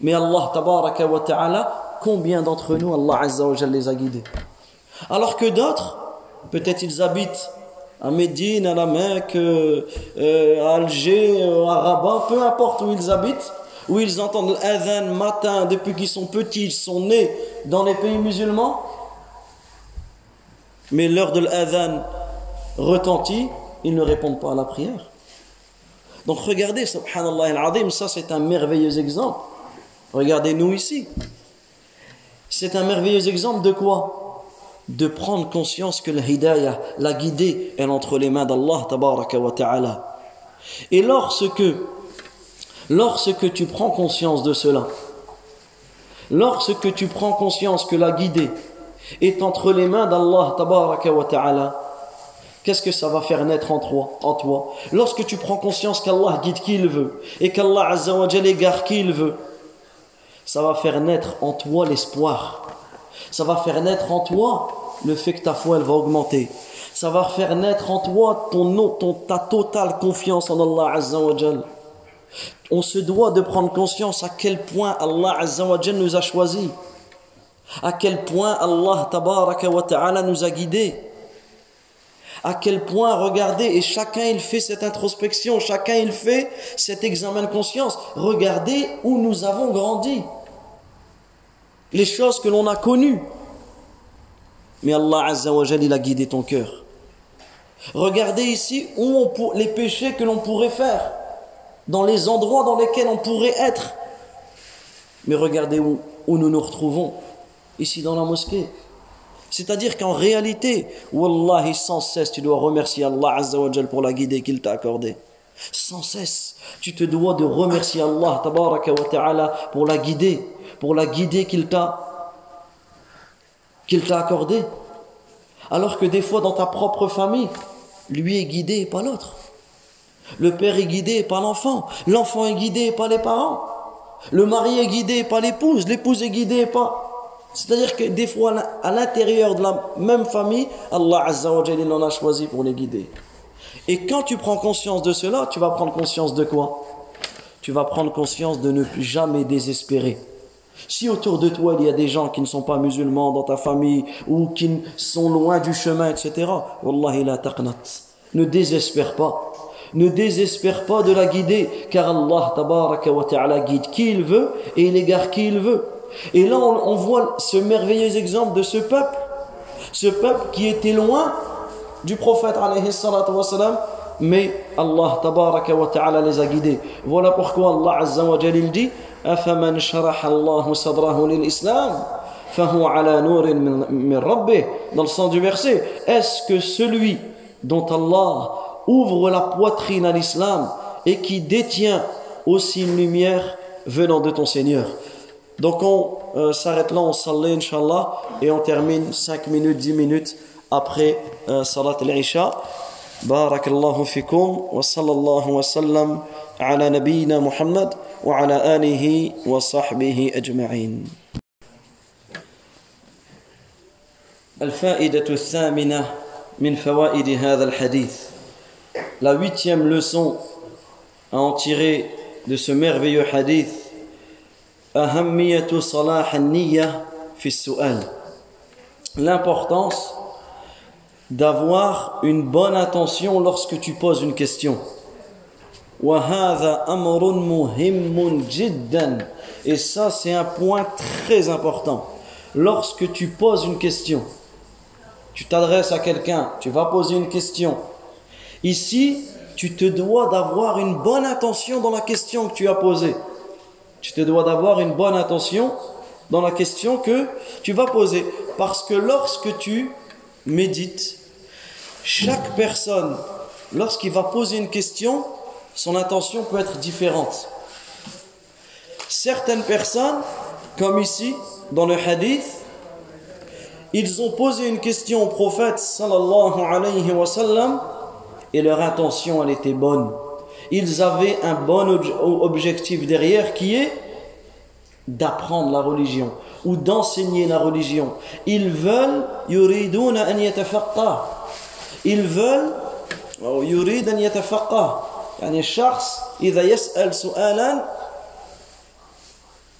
Mais Allah, tabaraka wa ta'ala, combien d'entre nous, Allah azza wa les a guidés Alors que d'autres, peut-être ils habitent à Médine, à la Mecque, euh, à Alger, euh, à Rabat, peu importe où ils habitent, où ils entendent l'adhan matin depuis qu'ils sont petits, ils sont nés dans les pays musulmans, mais l'heure de l'adhan retentit, ils ne répondent pas à la prière. Donc regardez, subhanallah al ça c'est un merveilleux exemple. Regardez nous ici. C'est un merveilleux exemple de quoi? De prendre conscience que la hidayah, la guidée, est entre les mains d'Allah tabaraka wa ta'ala. Et lorsque, lorsque tu prends conscience de cela, lorsque tu prends conscience que la guidée est entre les mains d'Allah wa ta'ala, Qu'est-ce que ça va faire naître en toi, en toi? Lorsque tu prends conscience qu'Allah guide qui il veut et qu'Allah égare qui il veut, ça va faire naître en toi l'espoir. Ça va faire naître en toi le fait que ta foi elle va augmenter. Ça va faire naître en toi ton, ton, ta totale confiance en Allah Azzawajal. On se doit de prendre conscience à quel point Allah Azzawajal nous a choisis. À quel point Allah Tabaraka wa Ta'ala nous a guidés à quel point, regardez, et chacun il fait cette introspection, chacun il fait cet examen de conscience. Regardez où nous avons grandi, les choses que l'on a connues. Mais Allah Azza wa il a guidé ton cœur. Regardez ici où on les péchés que l'on pourrait faire, dans les endroits dans lesquels on pourrait être. Mais regardez où, nous nous retrouvons, ici dans la mosquée. C'est-à-dire qu'en réalité, Wallahi, sans cesse, tu dois remercier Allah Azza wa pour la guidée qu'il t'a accordée. Sans cesse, tu te dois de remercier Allah wa Ta'ala pour la guidée, pour la guidée qu'il t'a qu'il t'a accordée. Alors que des fois dans ta propre famille, lui est guidé et pas l'autre. Le père est guidé et pas l'enfant. L'enfant est guidé et pas les parents. Le mari est guidé et pas l'épouse. L'épouse est guidée et pas. C'est-à-dire que des fois, à l'intérieur de la même famille, Allah Azza wa Jalla en a choisi pour les guider. Et quand tu prends conscience de cela, tu vas prendre conscience de quoi? Tu vas prendre conscience de ne plus jamais désespérer. Si autour de toi il y a des gens qui ne sont pas musulmans dans ta famille ou qui sont loin du chemin, etc., Wallahi la taqnat. Ne désespère pas. Ne désespère pas de la guider, car Allah tabaraka wa ta'ala guide qui il veut et il égare qui il veut. Et là, on, voit ce merveilleux exemple de ce peuple. Ce peuple qui était loin du prophète mais Allah tabaraka wa ta'ala les a guidés. Voilà pourquoi Allah azza wa jalil dit أفمن شرح الله صدره للإسلام فهو على نور من ربه dans le sens du verset est-ce que celui dont Allah ouvre la poitrine à l'islam et qui détient aussi une lumière venant de ton Seigneur donc on euh, s'arrête là on s'allait inshallah et on termine 5 minutes 10 minutes après euh, salat al-isha بارك الله فيكم وصلى الله وسلم على نبينا محمد وعلى آله وصحبه أجمعين الفائدة الثامنة من فوائد هذا الحديث La huitième leçon à en tirer de ce merveilleux hadith أهمية صلاح النية في السؤال L'importance d'avoir une bonne attention lorsque tu poses une question. Et ça, c'est un point très important. Lorsque tu poses une question, tu t'adresses à quelqu'un, tu vas poser une question. Ici, tu te dois d'avoir une bonne attention dans la question que tu as posée. Tu te dois d'avoir une bonne attention dans la question que tu vas poser. Parce que lorsque tu médites, chaque personne, lorsqu'il va poser une question, son intention peut être différente. Certaines personnes, comme ici, dans le hadith, ils ont posé une question au prophète sallallahu alayhi wa sallam et leur intention, elle était bonne. Ils avaient un bon objectif derrière qui est d'apprendre la religion ou d'enseigner la religion. Ils veulent yuriduna an Ils veulent yurid يعني الشخص إذا يسأل سؤالا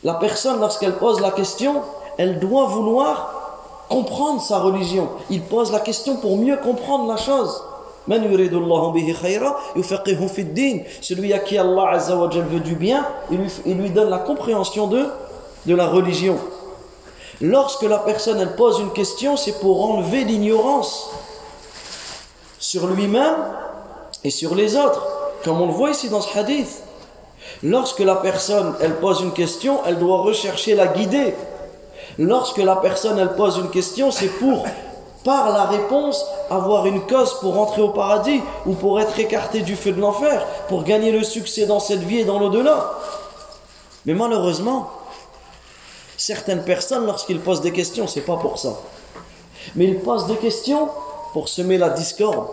la personne lorsqu'elle pose la question elle doit vouloir comprendre sa religion il pose la question pour mieux comprendre la chose من يريد الله به خيرا يفقهه في الدين celui à qui Allah Azza wa Jal veut du bien il lui, il lui donne la compréhension de, de la religion lorsque la personne elle pose une question c'est pour enlever l'ignorance sur lui-même et sur les autres comme on le voit ici dans ce hadith. Lorsque la personne, elle pose une question, elle doit rechercher la guider. Lorsque la personne, elle pose une question, c'est pour, par la réponse, avoir une cause pour entrer au paradis ou pour être écarté du feu de l'enfer, pour gagner le succès dans cette vie et dans l'au-delà. Mais malheureusement, certaines personnes, lorsqu'ils posent des questions, c'est pas pour ça. Mais ils posent des questions pour semer la discorde,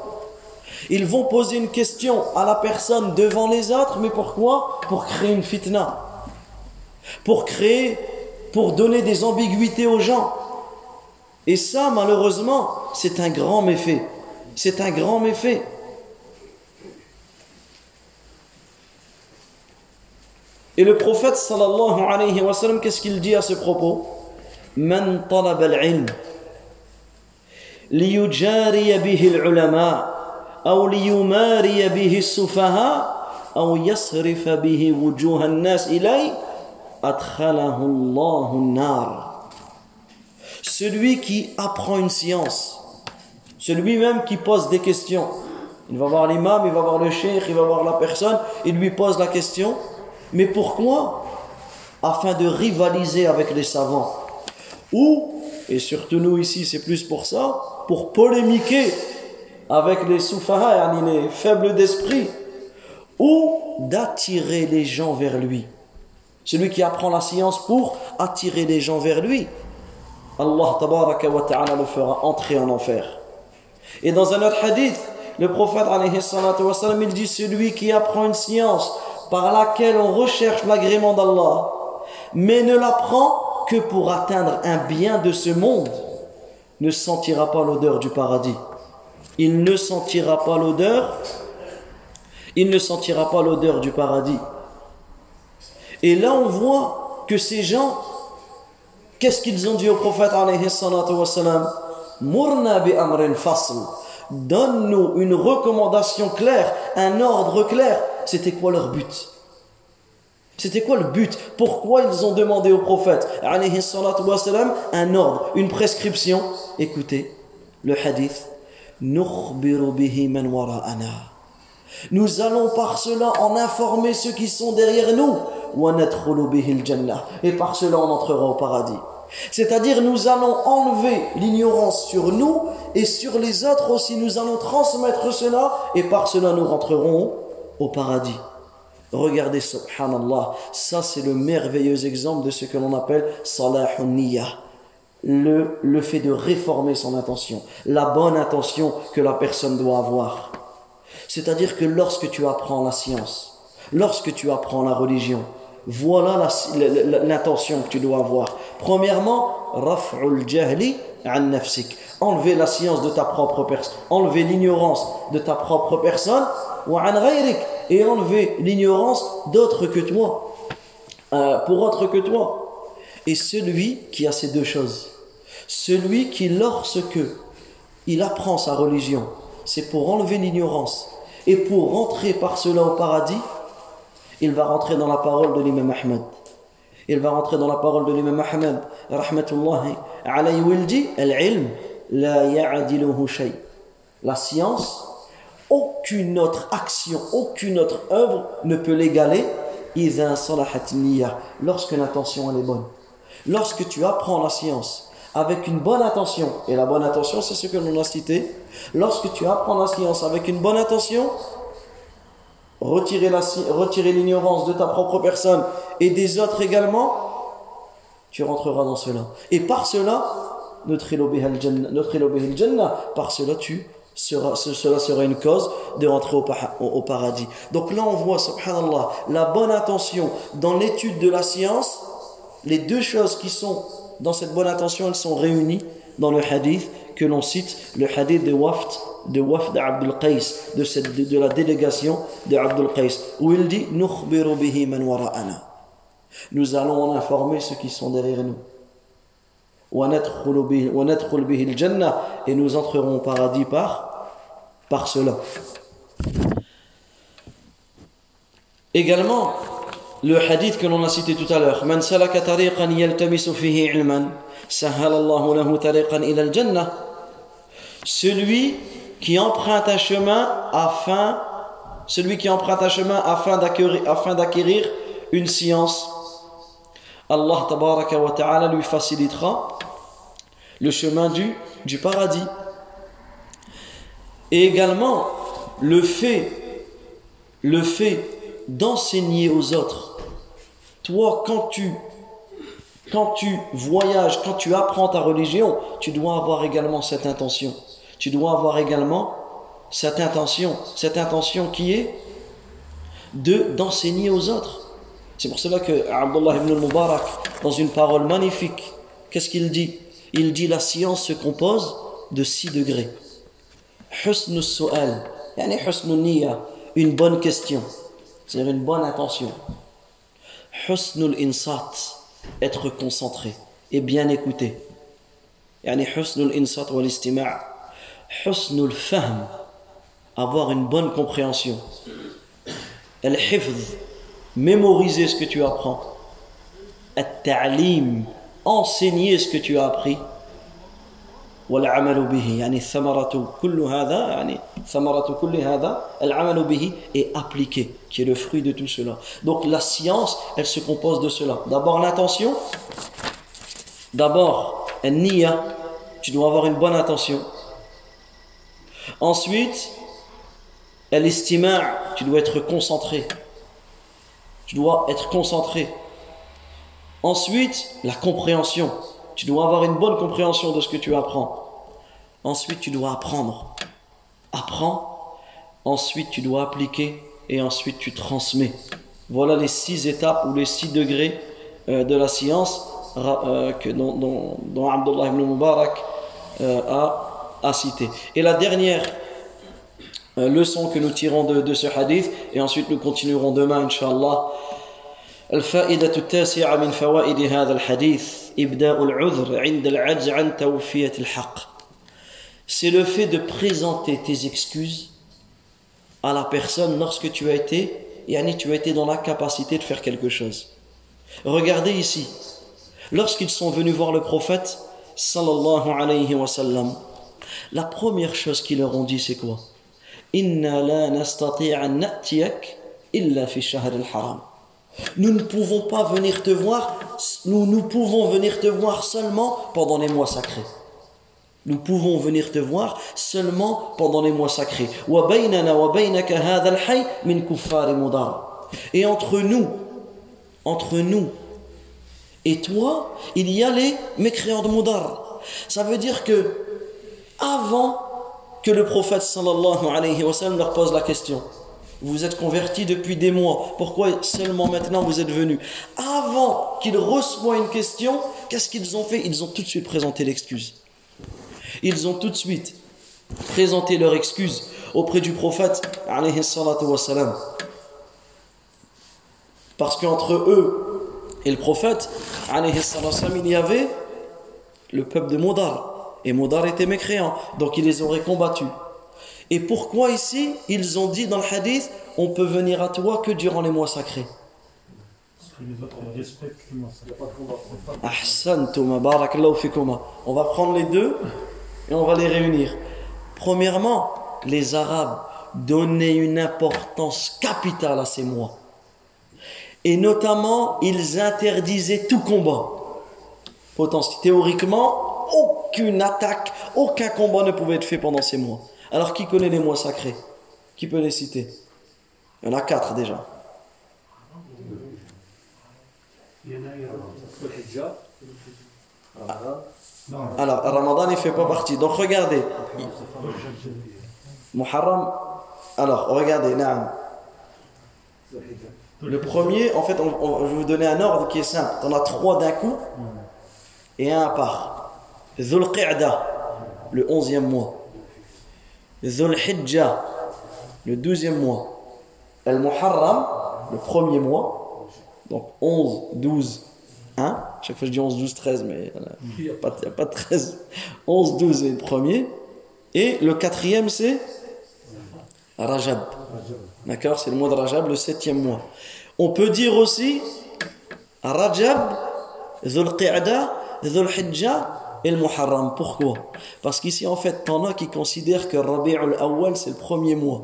ils vont poser une question à la personne devant les autres, mais pourquoi? Pour créer une fitna. Pour créer, pour donner des ambiguïtés aux gens. Et ça, malheureusement, c'est un grand méfait. C'est un grand méfait. Et le prophète sallallahu alayhi wa sallam, qu'est-ce qu'il dit à ce propos? Man talab al-ilm أو ليماري به السفهاء أو يصرف به وجوه الناس إليه أدخله الله النار Celui qui apprend une science, celui même qui pose des questions, Il va voir l'imam, il va voir le cheikh, il va voir la personne, il lui pose la question, mais pourquoi Afin de rivaliser avec les savants. Ou, et surtout nous ici, c'est plus pour ça, pour polémiquer avec les soufaha, les faibles d'esprit, ou d'attirer les gens vers lui. Celui qui apprend la science pour attirer les gens vers lui. Allah wa ta'ala le fera entrer en enfer. Et dans un autre hadith, le prophète dit celui qui apprend une science par laquelle on recherche l'agrément d'Allah, mais ne l'apprend que pour atteindre un bien de ce monde, ne sentira pas l'odeur du paradis. Il ne sentira pas l'odeur, il ne sentira pas l'odeur du paradis. Et là, on voit que ces gens, qu'est-ce qu'ils ont dit au prophète alayhi Mourna bi amrin fasl. Donne-nous une recommandation claire, un ordre clair. C'était quoi leur but? C'était quoi le but? Pourquoi ils ont demandé au prophète un ordre, une prescription? Écoutez le hadith. Nous allons par cela en informer ceux qui sont derrière nous. Et par cela, on entrera au paradis. C'est-à-dire, nous allons enlever l'ignorance sur nous et sur les autres aussi. Nous allons transmettre cela et par cela, nous rentrerons au paradis. Regardez, subhanallah, ça c'est le merveilleux exemple de ce que l'on appelle salahun. Le, le fait de réformer son intention, la bonne intention que la personne doit avoir. C'est-à-dire que lorsque tu apprends la science, lorsque tu apprends la religion, voilà l'intention que tu dois avoir. Premièrement, raf'ul jahli an nafsik. Enlever la science de ta propre personne, enlever l'ignorance de ta propre personne, ou an et enlever l'ignorance d'autres que toi, euh, pour autre que toi. Et celui qui a ces deux choses, celui qui lorsque il apprend sa religion, c'est pour enlever l'ignorance et pour rentrer par cela au paradis, il va rentrer dans la parole de l'imam Ahmed. Il va rentrer dans la parole de l'imam Ahmed, alayhi, Al-ilm la ya'adiluhu. La science, aucune autre action, aucune autre œuvre ne peut l'égaler lorsque l'intention est bonne. Lorsque tu apprends la science avec une bonne intention, et la bonne intention c'est ce que l'on a cité, lorsque tu apprends la science avec une bonne intention, retirer l'ignorance de ta propre personne et des autres également, tu rentreras dans cela. Et par cela, notre Jannah, par cela tu seras, cela sera une cause de rentrer au, paradis. Donc là on voit, subhanallah, la bonne intention dans l'étude de la science, les deux choses qui sont dans cette bonne intention, elles sont réunies dans le hadith que l'on cite, le hadith de Waft de Wafd Abdul Qais, de, la délégation de Abdul Qais, où il dit man Nous allons en informer ceux qui sont derrière nous. Et nous entrerons au paradis par, par cela. Également, le hadith que l'on a cité tout à l'heure. Celui qui emprunte un chemin afin, celui qui emprunte un chemin afin d'acquérir une science, Allah tabaraka wa ta'ala lui facilitera le chemin du, du paradis. Et également, le fait, le fait d'enseigner aux autres. Toi, quand tu, quand tu voyages, quand tu apprends ta religion, tu dois avoir également cette intention tu dois avoir également cette intention, cette intention qui est de d'enseigner aux autres. C'est pour cela que Abdullah ibn al-Mubarak, dans une parole magnifique, qu'est-ce qu'il dit? Il dit la science se compose de six degrés. Su'al, une bonne question, c'est-à-dire une bonne intention. Husn insat, être concentré et bien écouter. Yani husn insat wal istima' husnul fahm, avoir une bonne compréhension. Al-hifz, mémoriser ce que tu apprends. At-ta'lim, enseigner ce que tu as appris. والعمل به يعني الثمرة كل هذا يعني ثمرة كل هذا العمل به est appliqué qui est le fruit de tout cela donc la science elle se compose de cela d'abord l'intention d'abord un niya tu dois avoir une bonne intention ensuite l'estima tu dois être concentré tu dois être concentré ensuite la compréhension tu dois avoir une bonne compréhension de ce que tu apprends ensuite tu dois apprendre apprends, ensuite tu dois appliquer et ensuite tu transmets. Voilà les six étapes ou les six degrés euh, de la science euh, que, dont, Abdullah ibn Mubarak euh, a, a cité. Et la dernière leçon que nous tirons de, de, ce hadith, et ensuite nous continuerons demain, Inch'Allah الفائدة التاسعة من فوائد هذا الحديث إبداء العذر عند العجز عن توفية الحق c'est le fait de présenter tes excuses à la personne lorsque tu as été, yani tu as été dans la capacité de faire quelque chose. Regardez ici, lorsqu'ils sont venus voir le prophète, sallallahu alayhi wa sallam, la première chose qu'ils leur ont dit, c'est quoi Inna la illa fi shahr al-haram. Nous ne pouvons pas venir te voir, nous, nous pouvons venir te voir seulement pendant les mois sacrés. Nous pouvons venir te voir seulement pendant les mois sacrés. Et entre nous, entre nous et toi, il y a les mécréants de Moudar. Ça veut dire que avant que le prophète sallallahu alayhi wa leur pose la question, vous êtes convertis depuis des mois, pourquoi seulement maintenant vous êtes venus Avant qu'ils reçoivent une question, qu'est-ce qu'ils ont fait Ils ont tout de suite présenté l'excuse. Ils ont tout de suite présenté leur excuse auprès du prophète parce qu'entre eux et le prophète il y avait le peuple de Modar. Et Modar était mécréant. Donc ils les auraient combattus et pourquoi ici ils ont dit dans le hadith on peut venir à toi que durant les mois sacrés on va prendre les deux et on va les réunir. Premièrement, les Arabes donnaient une importance capitale à ces mois. Et notamment, ils interdisaient tout combat. Potentiellement, théoriquement, aucune attaque, aucun combat ne pouvait être fait pendant ces mois. Alors, qui connaît les mois sacrés? Qui peut les citer? Il y en a quatre déjà. Il y en a, alors, Ramadan, ne fait pas partie. Donc, regardez. Muharram. Alors, regardez. Le premier, en fait, je vais vous donner un ordre qui est simple. On a trois d'un coup et un à part. Dhul le onzième mois. Dhul Hijjah, le douzième mois. Al-Muharram, le premier mois. Donc 11, 12, Hein Chaque fois je dis 11, 12, 13, mais il n'y a, pas, a pas de 13. 11, 12 est le premier. Et le quatrième, c'est Rajab. D'accord C'est le mois de Rajab, le septième mois. On peut dire aussi Rajab, Dhul Qi'da, Dhul Hijjah et le Muharram. Pourquoi? Parce qu'ici, en fait, t'en as qui considèrent que Rabi'ul Awwal, c'est le premier mois.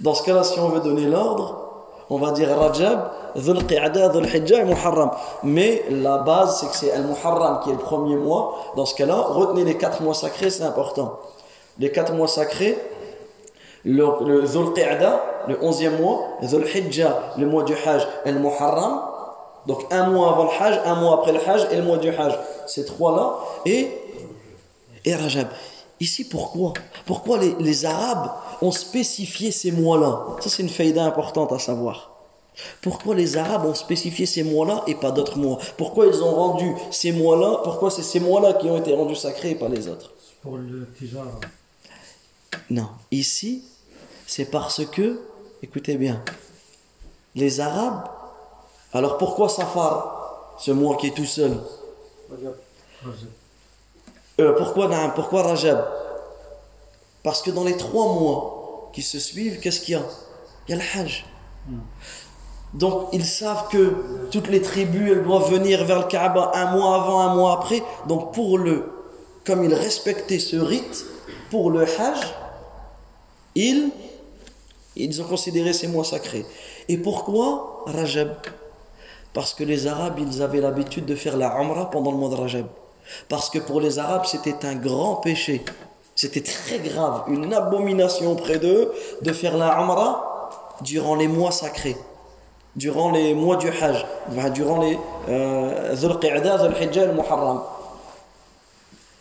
Dans ce cas-là, si on veut donner l'ordre, on va dire Rajab, Dhul Qi'ada, et Muharram. Mais la base, c'est que c'est Al-Muharram qui est le premier mois. Dans ce cas-là, retenez les quatre mois sacrés, c'est important. Les quatre mois sacrés, le, le Dhul Qi'ada, le onzième mois, Dhul Hijjah, le mois du Hajj, et le Muharram. Donc un mois avant le Hajj, un mois après le Hajj et le mois du Hajj. Ces trois-là. Et, et Rajab. Ici, pourquoi? Pourquoi les, les Arabes ont spécifié ces mois-là? Ça, c'est une faïda importante à savoir. Pourquoi les Arabes ont spécifié ces mois-là et pas d'autres mois? Pourquoi ils ont rendu ces mois-là? Pourquoi c'est ces mois-là qui ont été rendus sacrés et pas les autres? Pour le tijara. Non, ici, c'est parce que, écoutez bien, les Arabes, alors pourquoi Safar, ce mois qui est tout seul euh, pourquoi, pourquoi Rajab? Parce que dans les trois mois qui se suivent, qu'est-ce qu'il y a? Il y a le Hajj. Donc ils savent que toutes les tribus elles doivent venir vers le Kaaba un mois avant, un mois après. Donc pour le, comme ils respectaient ce rite, pour le Hajj, ils, ils ont considéré ces mois sacrés. Et pourquoi Rajab? Parce que les Arabes, ils avaient l'habitude de faire la Umrah pendant le mois de Rajab. Parce que pour les Arabes, c'était un grand péché. C'était très grave, une abomination près d'eux de faire la Umrah durant les mois sacrés, durant les mois du Hajj, durant les Qa'da, Dhul Hijjah et Muharram.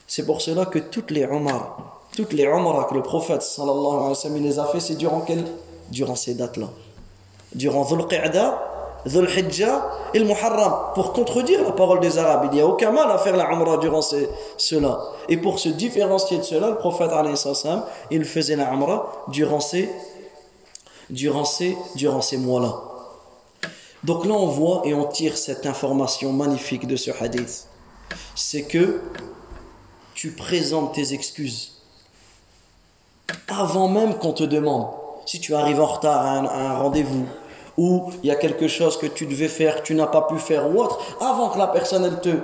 C'est pour cela que toutes les Umrah, toutes les Umrah que le prophète sallallahu alayhi wa sallam les a fait, c'est durant quelle Durant ces dates-là. Durant Dhul Qa'da, Dhul et Muharram. Pour contredire la parole des Arabes, il n'y a aucun mal à faire la Umrah durant cela. Et pour se différencier de cela, le prophète il faisait la Umrah durant ces, durant ces, durant ces mois-là. Donc là, on voit et on tire cette information magnifique de ce hadith. C'est que tu présentes tes excuses avant même qu'on te demande. Si tu arrives en retard à un, rendez-vous ou il y a quelque chose que tu devais faire, tu n'as pas pu faire ou autre, avant que la personne elle te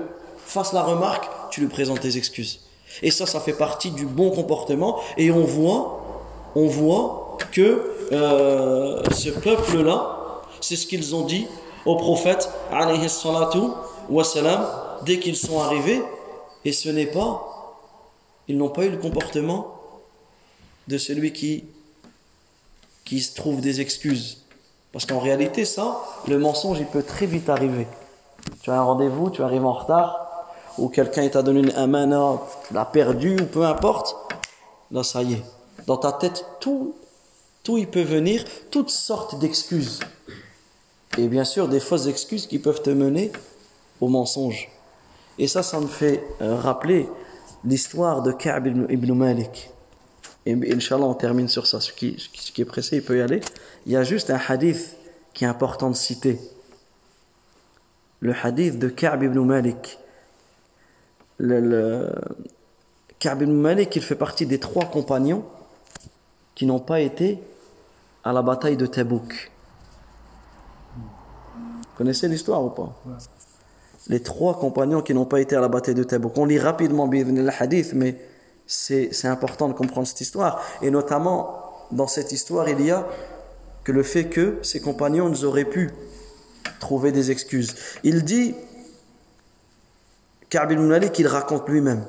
fasse la remarque, tu lui présentes tes excuses. Et ça, ça fait partie du bon comportement. Et on voit, on voit que euh, ce peuple-là, c'est ce qu'ils ont dit au prophète, dès qu'ils sont arrivés. Et ce n'est pas ils n'ont pas eu le comportement de celui qui, qui se trouve des excuses. Parce qu'en réalité, ça, le mensonge, il peut très vite arriver. Tu as un rendez-vous, tu arrives en retard, ou quelqu'un t'a donné une amana, tu l'as perdu, ou peu importe. Là, ça y est. Dans ta tête, tout, tout il peut venir, toutes sortes d'excuses. Et bien sûr, des fausses excuses qui peuvent te mener au mensonge. Et ça, ça me fait euh, rappeler l'histoire de Ka'b ibn Malik. Et Inch'Allah, on termine sur ça. Ce qui, ce qui est pressé, il peut y aller. Il y a juste un hadith qui est important de citer. Le hadith de Ka'b ibn Malik. Le, le... Ka'b ibn Malik, il fait partie des trois compagnons qui n'ont pas été à la bataille de Tabouk. Vous connaissez l'histoire ou pas? Les trois compagnons qui n'ont pas été à la bataille de Tabouk. On lit rapidement le hadith, mais c'est important de comprendre cette histoire. Et notamment, dans cette histoire, il y a que le fait que ces compagnons nous auraient pu trouver des excuses. Il dit, Ka'b ibn qu'il raconte lui-même,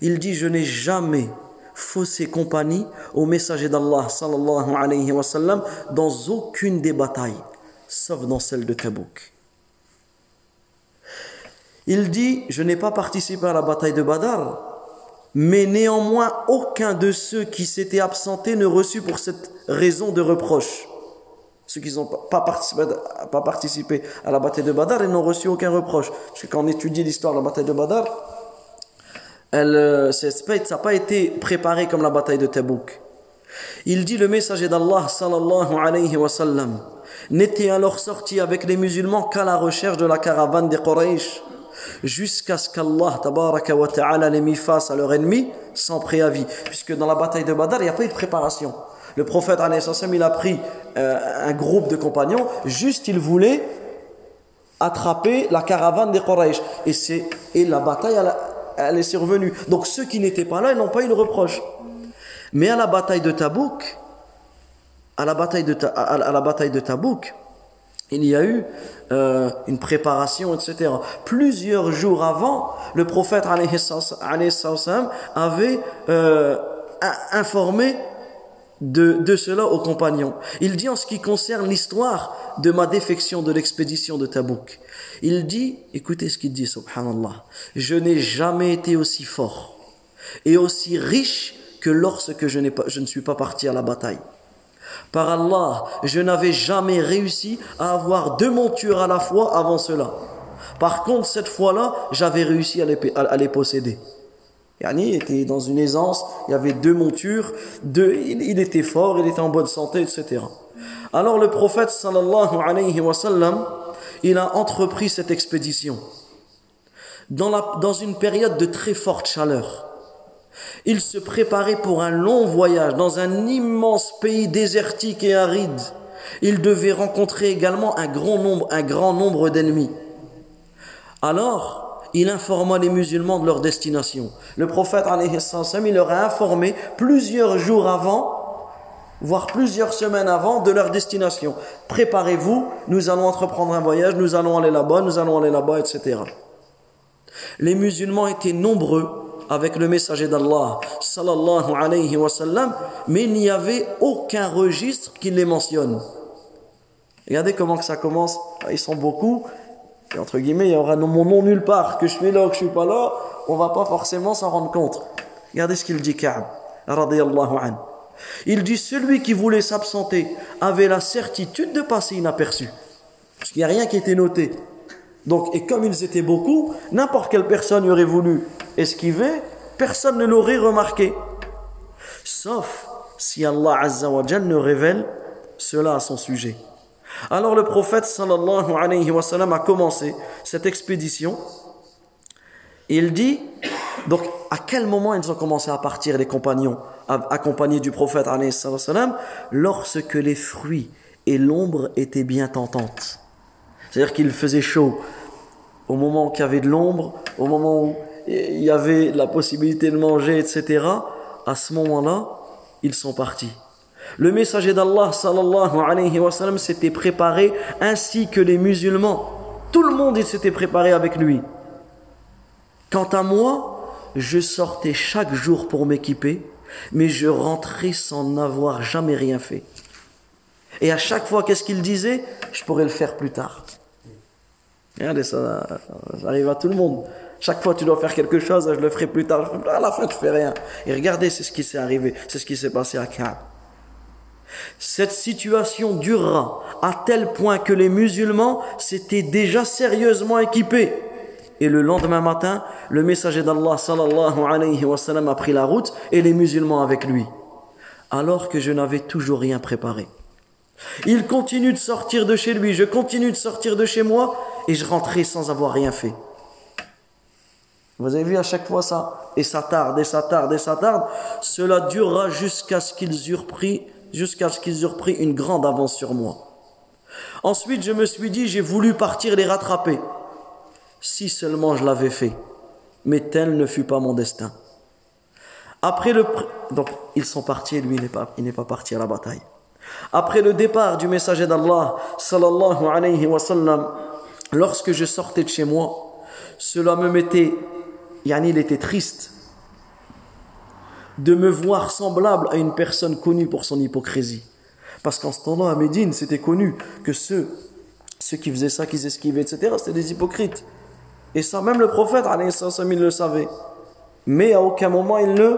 il dit, je n'ai jamais faussé compagnie au messager d'Allah sallallahu alayhi wa sallam dans aucune des batailles, sauf dans celle de Tabouk. Il dit, je n'ai pas participé à la bataille de Badar, mais néanmoins aucun de ceux qui s'étaient absentés ne reçut pour cette raison de reproche. Ceux qui n'ont pas participé, à la bataille de Badar, ils n'ont reçu aucun reproche. Parce que quand on étudie l'histoire de la bataille de Badar, elle, euh, ça n'a pas été préparé comme la bataille de Tabouk. Il dit le messager d'Allah sallallahu alayhi wa sallam n'était alors sorti avec les musulmans qu'à la recherche de la caravane des Quraysh jusqu'à ce qu'Allah tabaraka wa ta'ala les mit face à leur ennemi sans préavis. Puisque dans la bataille de Badr, il n'y a pas eu de préparation. Le prophète il a pris euh, un groupe de compagnons, juste il voulait attraper la caravane des Quraysh. Et, et la bataille, elle, est survenue. Donc ceux qui n'étaient pas là, ils n'ont pas eu le reproche. Mais à la bataille de Tabouk, à la bataille de, à la bataille de Tabouk, il y a eu euh, une préparation, etc. Plusieurs jours avant, le prophète avait euh, informé de, cela aux compagnons. Il dit en ce qui concerne l'histoire de ma défection de l'expédition de Tabouk. Il dit, écoutez ce qu'il dit, subhanallah, je n'ai jamais été aussi fort et aussi riche que lorsque je, pas, je ne suis pas parti à la bataille. Par Allah, je n'avais jamais réussi à avoir deux montures à la fois avant cela. Par contre, cette fois-là, j'avais réussi à les, posséder. Yani, était dans une aisance, il y avait deux montures, deux, il, était fort, il était en bonne santé, etc. Alors le prophète sallallahu alayhi wa sallam, il a entrepris cette expédition dans une période de très forte chaleur. Il se préparait pour un long voyage dans un immense pays désertique et aride. Il devait rencontrer également un grand nombre, nombre d'ennemis. Alors, il informa les musulmans de leur destination. Le prophète il leur a informé plusieurs jours avant voire plusieurs semaines avant de leur destination. Préparez-vous, nous allons entreprendre un voyage, nous allons aller là-bas, nous allons aller là-bas, etc. Les musulmans étaient nombreux avec le messager d'Allah, sallallahu alayhi wa sallam, mais il n'y avait aucun registre qui les mentionne. Regardez comment que ça commence. Ils sont beaucoup. Et entre guillemets, il y aura mon nom nulle part. Que je suis là ou que je suis pas là, on va pas forcément s'en rendre compte. Regardez ce qu'il dit Ka'b, radiyallahu anhu. Il dit celui qui voulait s'absenter avait la certitude de passer inaperçu. Parce qu'il n'y a rien qui était noté. Donc, et comme ils étaient beaucoup, n'importe quelle personne aurait voulu esquiver, personne ne l'aurait remarqué. Sauf si Allah Azza wa ne révèle cela à son sujet. Alors le prophète sallallahu a commencé cette expédition. Il dit, donc à quel moment ils ont commencé à partir les compagnons accompagnés du prophète wa Lorsque les fruits et l'ombre étaient bien tentantes? C'est-à-dire qu'il faisait chaud au moment qu'il y avait de l'ombre, au moment où il y avait la possibilité de manger, etc. À ce moment-là, ils sont partis. Le messager d'Allah sallallahu alayhi wa sallam s'était préparé ainsi que les musulmans. Tout le monde s'était préparé avec lui. Quant à moi, je sortais chaque jour pour m'équiper, mais je rentrais sans n'avoir jamais rien fait. Et à chaque fois, qu'est-ce qu'il disait? Je pourrais le faire plus tard. Regardez, ça, ça arrive à tout le monde. Chaque fois, tu dois faire quelque chose, je le ferai plus tard. À la fin, tu fais rien. Et regardez, c'est ce qui s'est arrivé. C'est ce qui s'est passé à Kaab. Cette situation durera à tel point que les musulmans s'étaient déjà sérieusement équipés. Et le lendemain matin, le messager d'Allah sallallahu alayhi wa sallam a pris la route et les musulmans avec lui. Alors que je n'avais toujours rien préparé. Il continue de sortir de chez lui, je continue de sortir de chez moi et je rentrais sans avoir rien fait. Vous avez vu à chaque fois ça? Et ça tarde, et ça tarde, et ça tarde. Cela durera jusqu'à ce qu'ils eurent pris jusqu'à ce qu'ils eurent pris une grande avance sur moi. Ensuite, je me suis dit, j'ai voulu partir les rattraper. Si seulement je l'avais fait. Mais tel ne fut pas mon destin. Après le... Donc, ils sont partis lui, il n'est pas, pas parti à la bataille. Après le départ du messager d'Allah, sallallahu alayhi wa sallam, lorsque je sortais de chez moi, cela me mettait, yani il était triste de me voir semblable à une personne connue pour son hypocrisie. Parce qu'en ce temps-là, à Médine, c'était connu que ceux, ceux qui faisaient ça, qui esquivaient, etc., c'était des hypocrites. Et ça, même le prophète, il le savait. Mais à aucun moment, il ne...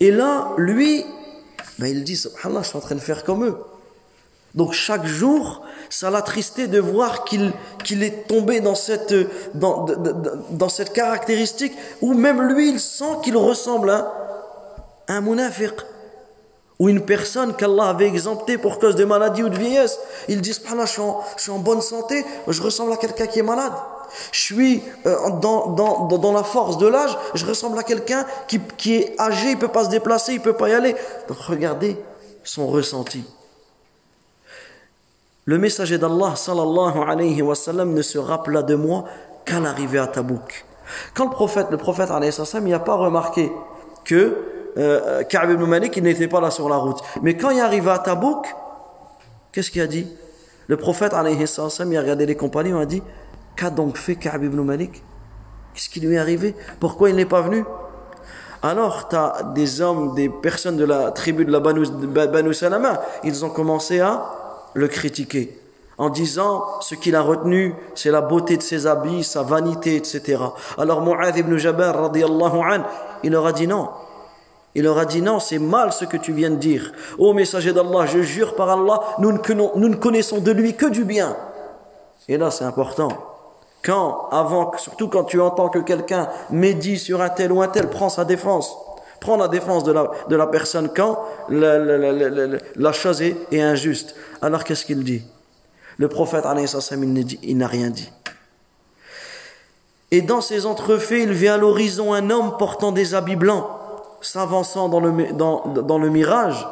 Et là, lui, ben, il dit, subhanallah, je suis en train de faire comme eux. Donc chaque jour, ça l'attristait de voir qu'il est tombé dans cette, caractéristique où même lui, il sent qu'il ressemble à, un munafiq ou une personne qu'Allah avait exemptée pour cause de maladie ou de vieillesse. Ils disent, je suis, en, je suis en bonne santé, je ressemble à quelqu'un qui est malade. Je suis euh, dans, la force de l'âge, je ressemble à quelqu'un qui, qui est âgé, il peut pas se déplacer, il peut pas y aller. Donc regardez son ressenti. Le messager d'Allah sallallahu alayhi wa sallam ne se rappela de moi qu'à l'arrivée à Tabouk. Quand le prophète, le prophète alayhi sallam, il n'a pas remarqué que euh, Ka'b ibn Malik, n'était pas là sur la route. Mais quand il arrivé à Tabouk, qu'est-ce qu'il a dit? Le prophète, alayhi sallam, il a regardé les compagnons, il a dit Qu'a donc fait Ka'b ibn Malik? Qu'est-ce qui lui est arrivé? Pourquoi il n'est pas venu alors, tu as des hommes, des personnes de la tribu de la Banu, Salama, ils ont commencé à le critiquer en disant ce qu'il a retenu, c'est la beauté de ses habits, sa vanité, etc. Alors Mu'adh ibn Jabbar, radiallahu an, il leur a dit non, il leur a dit non, c'est mal ce que tu viens de dire. Ô messager d'Allah, je jure par Allah, nous ne, connaissons de lui que du bien. Et là, c'est important. Quand, avant, surtout quand tu entends que quelqu'un médit sur un tel ou un tel, prends sa défense. Prends la défense de la, personne quand la, chose est, injuste. Alors qu'est-ce qu'il dit? Le prophète, il n'a rien dit. Et dans ces entrefaits, il vient à l'horizon un homme portant des habits blancs s'avançant dans le, le mirage.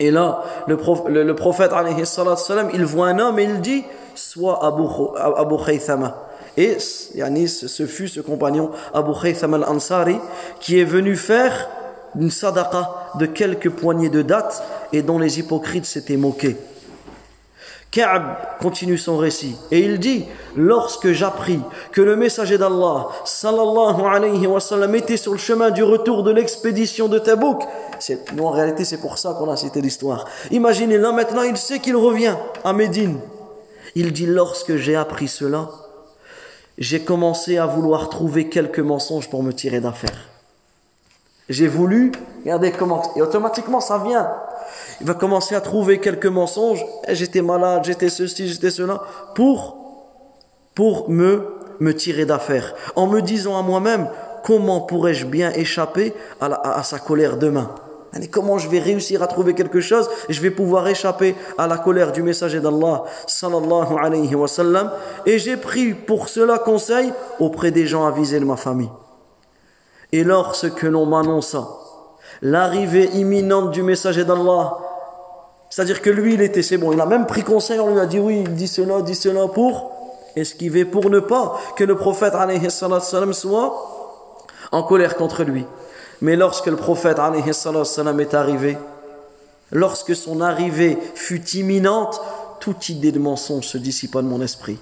Et là, le, le, prophète, salam, il voit un homme et il dit Soit Abu, Abu. Et ce fut ce compagnon, Abu Khaythama al-Ansari, qui est venu faire une sadaqa de quelques poignées de dates et dont les hypocrites s'étaient moqués. Ka'b continue son récit et il dit Lorsque j'appris que le messager d'Allah sallallahu alayhi wa sallam était sur le chemin du retour de l'expédition de Tabouk, nous en réalité c'est pour ça qu'on a cité l'histoire. Imaginez là maintenant il sait qu'il revient à Médine. Il dit Lorsque j'ai appris cela, j'ai commencé à vouloir trouver quelques mensonges pour me tirer d'affaire. J'ai voulu, regardez comment, et automatiquement ça vient il va commencer à trouver quelques mensonges. Eh, j'étais malade, j'étais ceci, j'étais cela, pour, pour me, me tirer d'affaire. En me disant à moi-même, comment pourrais-je bien échapper à, sa colère demain? Comment je vais réussir à trouver quelque chose? Et je vais pouvoir échapper à la colère du messager d'Allah sallallahu. Et j'ai pris pour cela conseil auprès des gens avisés de ma famille. Et lorsque l'on m'annonça l'arrivée imminente du messager d'Allah c'est-à-dire que lui, il était, c'est bon, il a même pris conseil, on lui a dit oui, il dit cela, dit cela pour esquiver, pour ne pas que le prophète alayhi soit en colère contre lui. Mais lorsque le prophète est arrivé, lorsque son arrivée fut imminente, toute idée de mensonge se dissipa de mon esprit.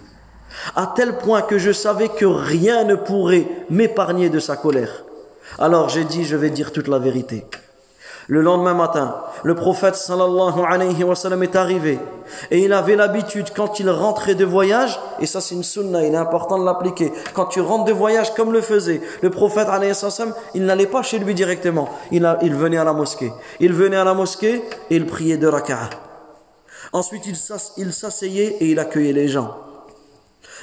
À tel point que je savais que rien ne pourrait m'épargner de sa colère. Alors j'ai dit, je vais dire toute la vérité. Le lendemain matin, le prophète sallallahu alayhi wa sallam est arrivé et il avait l'habitude quand il rentrait de voyage, et ça c'est une sunna, il est important de l'appliquer, quand tu rentres de voyage comme le faisait le prophète alayhi wa sallam, il n'allait pas chez lui directement, il, venait à la mosquée. Il venait à la mosquée et il priait de raka'a. Ensuite il s'asseyait et il accueillait les gens.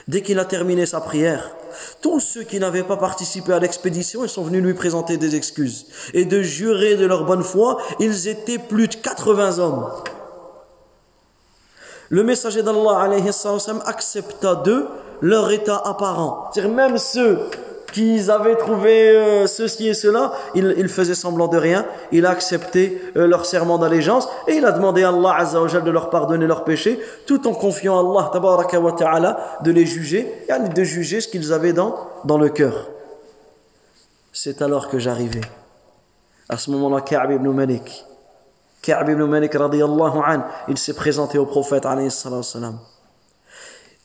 Dès qu'il a terminé sa prière, tous ceux qui n'avaient pas participé à l'expédition, sont venus lui présenter des excuses et de jurer de leur bonne foi. Ils étaient plus de 80 hommes. Le messager d'Allah accepta d'eux leur état apparent. C'est-à-dire même ceux qu'ils avaient trouvé euh, ceci et cela, il, faisait semblant de rien, il a accepté euh, leur serment d'allégeance et il a demandé à Allah de leur pardonner leurs péchés tout en confiant à Allah ta'ala de les juger et de juger ce qu'ils avaient dans, le cœur. C'est alors que j'arrivais. À ce moment-là, Ka'b ibn Malik, Ka'b ibn Malik an, il s'est présenté au prophète alayhi.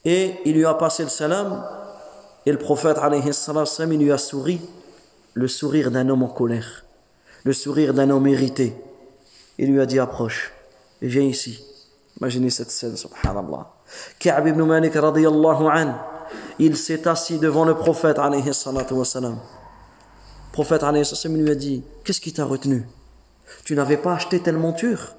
Et il lui a passé le salam et le prophète, il lui a souri, le sourire d'un homme en colère, le sourire d'un homme irrité. Il lui a dit Approche, viens ici. Imaginez cette scène, subhanallah. Ka'b ibn Malik, an, il s'est assis devant le prophète, alayhi Le prophète, alayhi lui a dit Qu'est-ce qui t'a retenu? Tu n'avais pas acheté telle monture?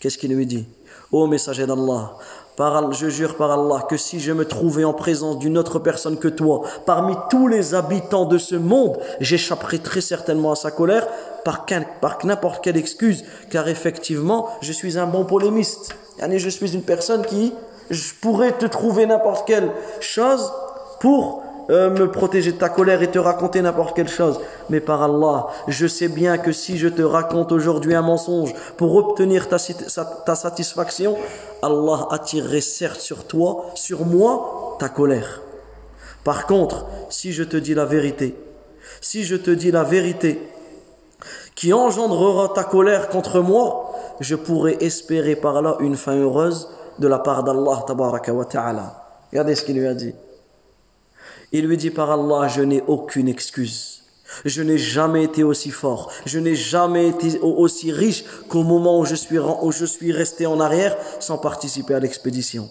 Qu'est-ce qu'il lui dit? Ô messager d'Allah, je jure par Allah que si je me trouvais en présence d'une autre personne que toi, parmi tous les habitants de ce monde, j'échapperais très certainement à sa colère par, par n'importe quelle excuse, car effectivement, je suis un bon polémiste. Je suis une personne qui, je pourrais te trouver n'importe quelle chose pour euh, me protéger de ta colère et te raconter n'importe quelle chose. Mais par Allah, je sais bien que si je te raconte aujourd'hui un mensonge pour obtenir ta, satisfaction, Allah attirerait certes sur toi, sur moi, ta colère. Par contre, si je te dis la vérité, si je te dis la vérité qui engendrera ta colère contre moi, je pourrais espérer par là une fin heureuse de la part d'Allah. Regardez ce qu'il lui a dit. Il lui dit par Allah, je n'ai aucune excuse. Je n'ai jamais été aussi fort. Je n'ai jamais été aussi riche qu'au moment où je, suis, resté en arrière sans participer à l'expédition.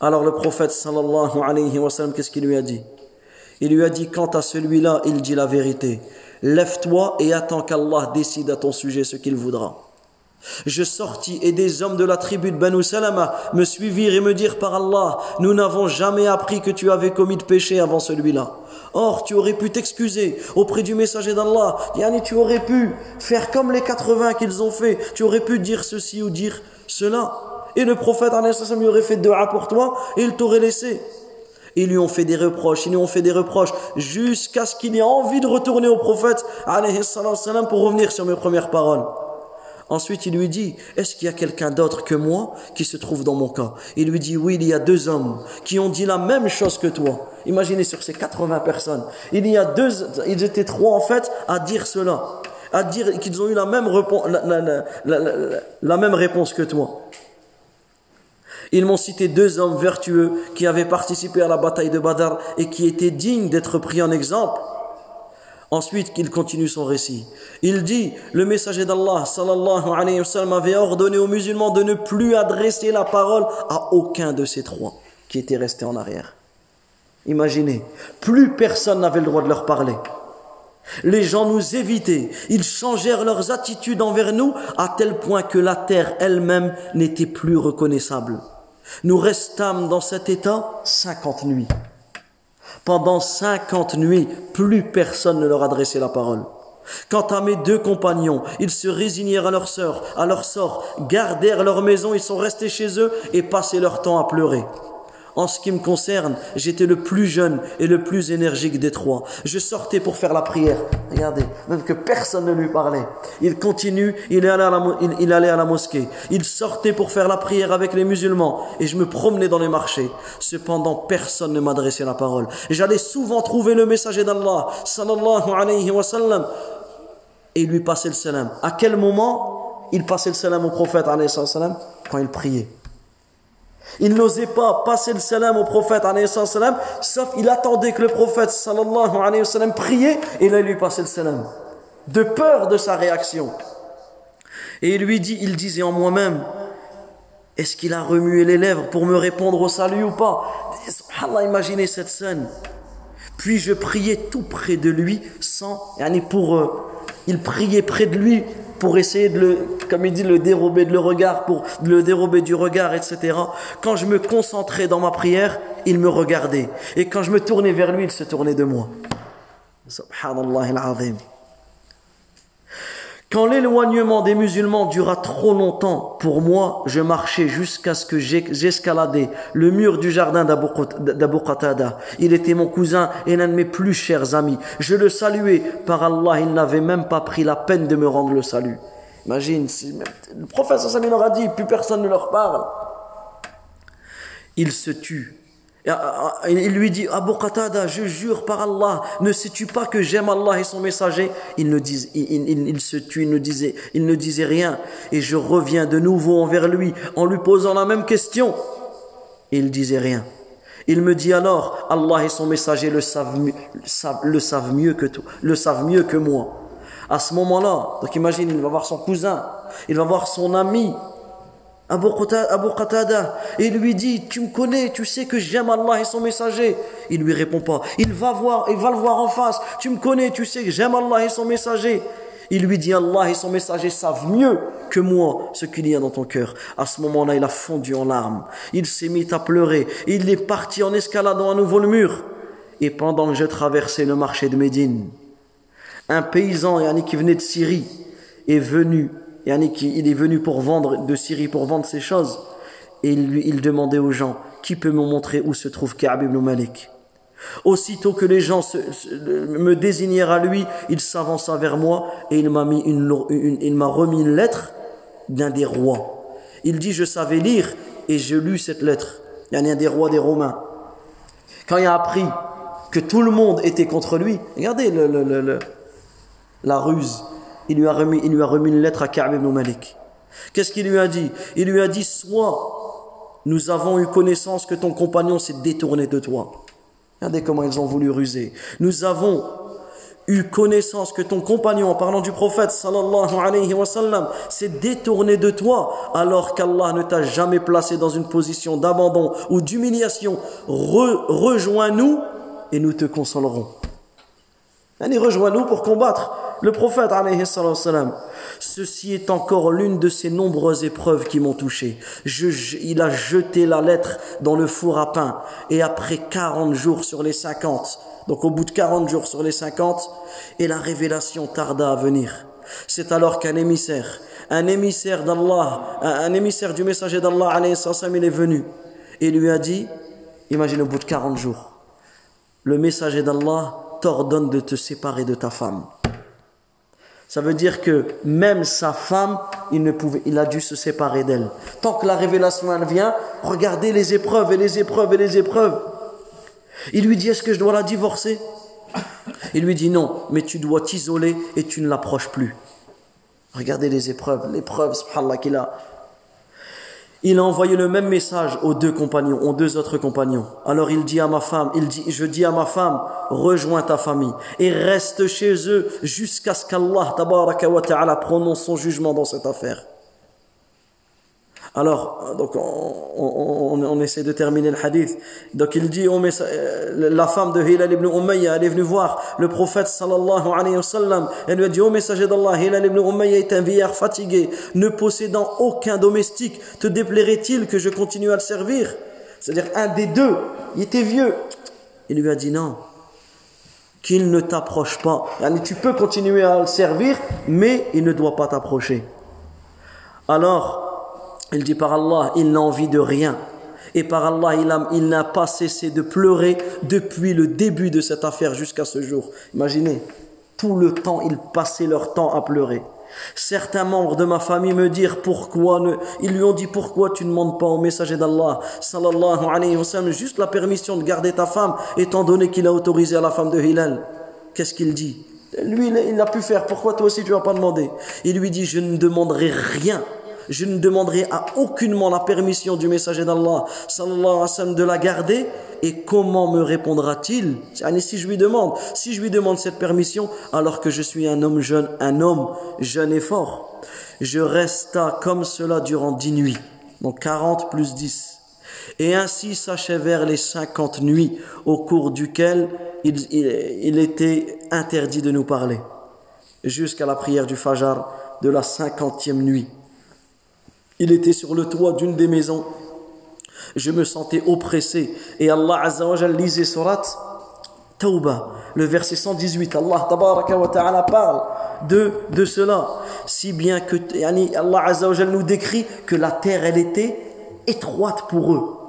Alors le prophète sallallahu alayhi wa sallam, qu'est-ce qu'il lui a dit? Il lui a dit, quant à celui-là, il dit la vérité. Lève-toi et attends qu'Allah décide à ton sujet ce qu'il voudra. Je sortis et des hommes de la tribu de Banu Salama me suivirent et me dirent par Allah, nous n'avons jamais appris que tu avais commis de péché avant celui-là. Or, tu aurais pu t'excuser auprès du messager d'Allah. Yani, tu aurais pu faire comme les 80 qu'ils ont fait. Tu aurais pu dire ceci ou dire cela. Et le prophète, lui aurait fait dua pour toi et il t'aurait laissé. Ils lui ont fait des reproches, ils lui ont fait des reproches jusqu'à ce qu'il ait envie de retourner au prophète, pour revenir sur mes premières paroles. Ensuite, il lui dit, est-ce qu'il y a quelqu'un d'autre que moi qui se trouve dans mon cas Il lui dit, oui, il y a deux hommes qui ont dit la même chose que toi. Imaginez sur ces 80 personnes. Il y a deux, ils étaient trois en fait à dire cela. à dire qu'ils ont eu la même, réponse, que toi. Ils m'ont cité deux hommes vertueux qui avaient participé à la bataille de Badr et qui étaient dignes d'être pris en exemple. Ensuite, qu'il continue son récit. Il dit, le messager d'Allah, sallallahu alayhi wa sallam, avait ordonné aux musulmans de ne plus adresser la parole à aucun de ces trois qui étaient restés en arrière. Imaginez, plus personne n'avait le droit de leur parler. Les gens nous évitaient, ils changèrent leurs attitudes envers nous à tel point que la terre elle-même n'était plus reconnaissable. Nous restâmes dans cet état 50 nuits. Pendant 50 nuits, plus personne ne leur adressait la parole. Quant à mes deux compagnons, ils se résignèrent à leur sort, à leur sort, gardèrent leur maison, ils sont restés chez eux et passaient leur temps à pleurer. En ce qui me concerne, j'étais le plus jeune et le plus énergique des trois. Je sortais pour faire la prière. Regardez, même que personne ne lui parlait. Il continue, il allait à la, mosquée. Il sortait pour faire la prière avec les musulmans et je me promenais dans les marchés. Cependant, personne ne m'adressait la parole. J'allais souvent trouver le messager d'Allah, sallallahu alayhi wa sallam, et lui passer le salam. À quel moment il passait le salam au prophète, alayhi salam Quand il priait? Il n'osait pas passer le salam au prophète, salam, sauf il attendait que le prophète, sallallahu alayhi wa sallam, priait, et là il lui passait le salam. De peur de sa réaction. Et il lui dit, il disait en moi-même, est-ce qu'il a remué les lèvres pour me répondre au salut ou pas? Subhanallah, imaginez cette scène. Puis je priais tout près de lui, sans, yani pour, euh, il priait près de lui pour essayer de le, comme il dit, le dérober de le regard, pour le dérober du regard, etc. Quand je me concentrais dans ma prière, il me regardait. Et quand je me tournais vers lui, il se tournait de moi. Subhanallah al-azim. Quand l'éloignement des musulmans dura trop longtemps, pour moi, je marchais jusqu'à ce que j'escaladais le mur du jardin d'Abu Qat- d'Abu Qatada. Il était mon cousin et l'un de mes plus chers amis. Je le saluais. Par Allah, il n'avait même pas pris la peine de me rendre le salut. Imagine, le sallam, il leur a dit, plus personne ne leur parle. Il se tue. Ah, ah, Il lui dit, Abu Qatada, je jure par Allah, ne sais-tu pas que j'aime Allah et son messager? Il ne, dis, il, se tue, il ne, disait, il ne disait rien. Et je reviens de nouveau envers lui en lui posant la même question. Il disait rien. Il me dit alors, Allah et son messager le savent- le savent mieux que toi, le savent mieux que moi. À ce moment-là, donc imagine, il va voir son cousin, il va voir son ami, Abu Qata- Abu Qatada, et il lui dit, tu me connais, tu sais que j'aime Allah et son messager. Il lui répond pas. Il va voir, il va le voir en face. Tu me connais, tu sais que j'aime Allah et son messager. Il lui dit, Allah et son messager savent mieux que moi ce qu'il y a dans ton cœur. À ce moment-là, il a fondu en larmes. Il s'est mis à pleurer. Il est parti en escaladant à nouveau le mur. Et pendant que je traversais le marché de Médine, un paysan yani, qui venait de Syrie est venu, il est venu pour vendre de Syrie pour vendre ses choses, et il, lui, il demandait aux gens qui peut me montrer où se trouve Ka'b ibn Malik? Aussitôt que les gens me désignèrent à lui, il s'avança vers moi et il m'a mis une, il m'a remis une lettre d'un des rois. Il dit je savais lire et je lus cette lettre. Il y en a un des rois des Romains. Quand il a appris que tout le monde était contre lui, regardez le- le- le- la ruse. Il lui, a remis, il lui a remis une lettre à Ka'b ibn Malik. Qu'est-ce qu'il lui a dit? Il lui a dit Soit nous avons eu connaissance que ton compagnon s'est détourné de toi. Regardez comment ils ont voulu ruser. Nous avons eu connaissance que ton compagnon, en parlant du prophète sallallahu alayhi wa sallam, s'est détourné de toi alors qu'Allah ne t'a jamais placé dans une position d'abandon ou d'humiliation. Re- Rejoins-nous et nous te consolerons. Allez, rejoins-nous pour combattre le prophète. Ceci est encore l'une de ces nombreuses épreuves qui m'ont touché. Il a jeté la lettre dans le four à pain et après 40 jours sur les 50, donc au bout de 40 jours sur les 50, et la révélation tarda à venir. C'est alors qu'un émissaire, un émissaire d'Allah, un, émissaire du messager d'Allah il est venu et lui a dit, imagine au bout de 40 jours, le messager d'Allah t'ordonne de te séparer de ta femme. Ça veut dire que même sa femme, il, ne pouvait, il a dû se séparer d'elle. Tant que la révélation elle vient, regardez les épreuves et les épreuves et les épreuves. Il lui dit, est-ce que je dois la divorcer? Il lui dit non, mais tu dois t'isoler et tu ne l'approches plus. Regardez les épreuves, l'épreuve, subhanallah, qu'il a. Il a envoyé le même message aux deux compagnons, aux deux autres compagnons. Alors il dit à ma femme, il dit, je dis à ma femme, rejoins ta famille et reste chez eux jusqu'à ce qu'Allah ta'ala prononce son jugement dans cette affaire. Alors, donc on, essaie de terminer le hadith. Donc il dit, euh, la femme de Hilal ibn elle est venue voir le prophète sallallahu alayhi wa sallam. Elle lui a dit, ô messager d'Allah, Hilal ibn est un vieillard fatigué, ne possédant aucun domestique. Te déplairait-il que je continue à le servir? C'est-à-dire un des deux, il était vieux. Il lui a dit non, qu'il ne t'approche pas. Tu peux continuer à le servir, mais il ne doit pas t'approcher. Alors, il dit par Allah, il n'a envie de rien. Et par Allah, il n'a pas cessé de pleurer depuis le début de cette affaire jusqu'à ce jour. Imaginez, tout le temps, ils passaient leur temps à pleurer. Certains membres de ma famille me dirent pourquoi ne... ils lui ont dit pourquoi tu ne demandes pas au messager d'Allah sallallahu alayhi wa sallam juste la permission de garder ta femme étant donné qu'il a autorisé à la femme de Hilal. Qu'est-ce qu'il dit? Lui il l'a pu faire, pourquoi toi aussi tu vas pas demander Il lui dit je ne demanderai rien je ne demanderai à aucunement la permission du messager d'Allah sallallahu de la garder. Et comment me répondra-t-il? Si je lui demande cette permission alors que je suis un homme jeune un homme jeune et fort je resta comme cela durant dix nuits donc 40 plus 10 et ainsi s'achèvèrent les 50 nuits au cours duquel il, il était interdit de nous parler jusqu'à la prière du Fajr de la cinquantième nuit il était sur le toit d'une des maisons. Je me sentais oppressé. Et Allah Azza wa lisait surat Tawbah, le verset 118. Allah ta'ala parle de, cela. Si bien que Allah Azza nous décrit que la terre, elle était étroite pour eux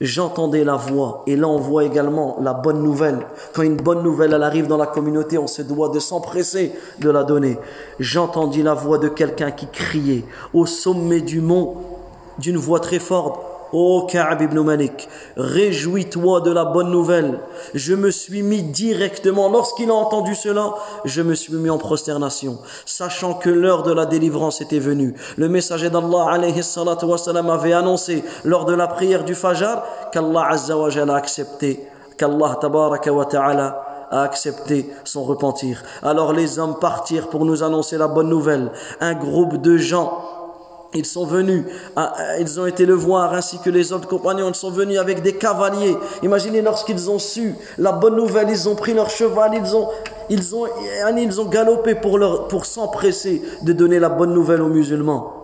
j'entendais la voix. Et là, on voit également la bonne nouvelle. Quand une bonne nouvelle, elle arrive dans la communauté, on se doit de s'empresser de la donner. J'entendis la voix de quelqu'un qui criait au sommet du mont d'une voix très forte. Ô Ka'ab ibn Malik, réjouis-toi de la bonne nouvelle. Je me suis mis directement, lorsqu'il a entendu cela, je me suis mis en prosternation, sachant que l'heure de la délivrance était venue. Le messager d'Allah avait annoncé lors de la prière du Fajr qu'Allah azza wa a accepté, qu'Allah tabaraka wa ta'ala a accepté son repentir. Alors les hommes partirent pour nous annoncer la bonne nouvelle. Un groupe de gens ils sont venus, ils ont été le voir, ainsi que les autres compagnons, ils sont venus avec des cavaliers. Imaginez lorsqu'ils ont su la bonne nouvelle, ils ont pris leur cheval, ils ont, ils ont, ils ont galopé pour, leur, pour s'empresser de donner la bonne nouvelle aux musulmans.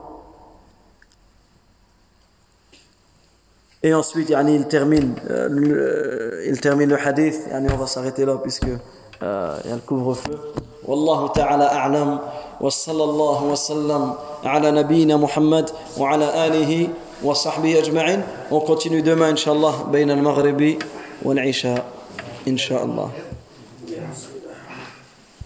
Et ensuite, il termine, euh, il termine le hadith. on va s'arrêter là puisque euh, il y a le couvre-feu. Wallahu ta'ala a'lam. وصلى الله وسلم على نبينا محمد وعلى آله وصحبه أجمعين. On إن شاء الله بين المغرب والعشاء الله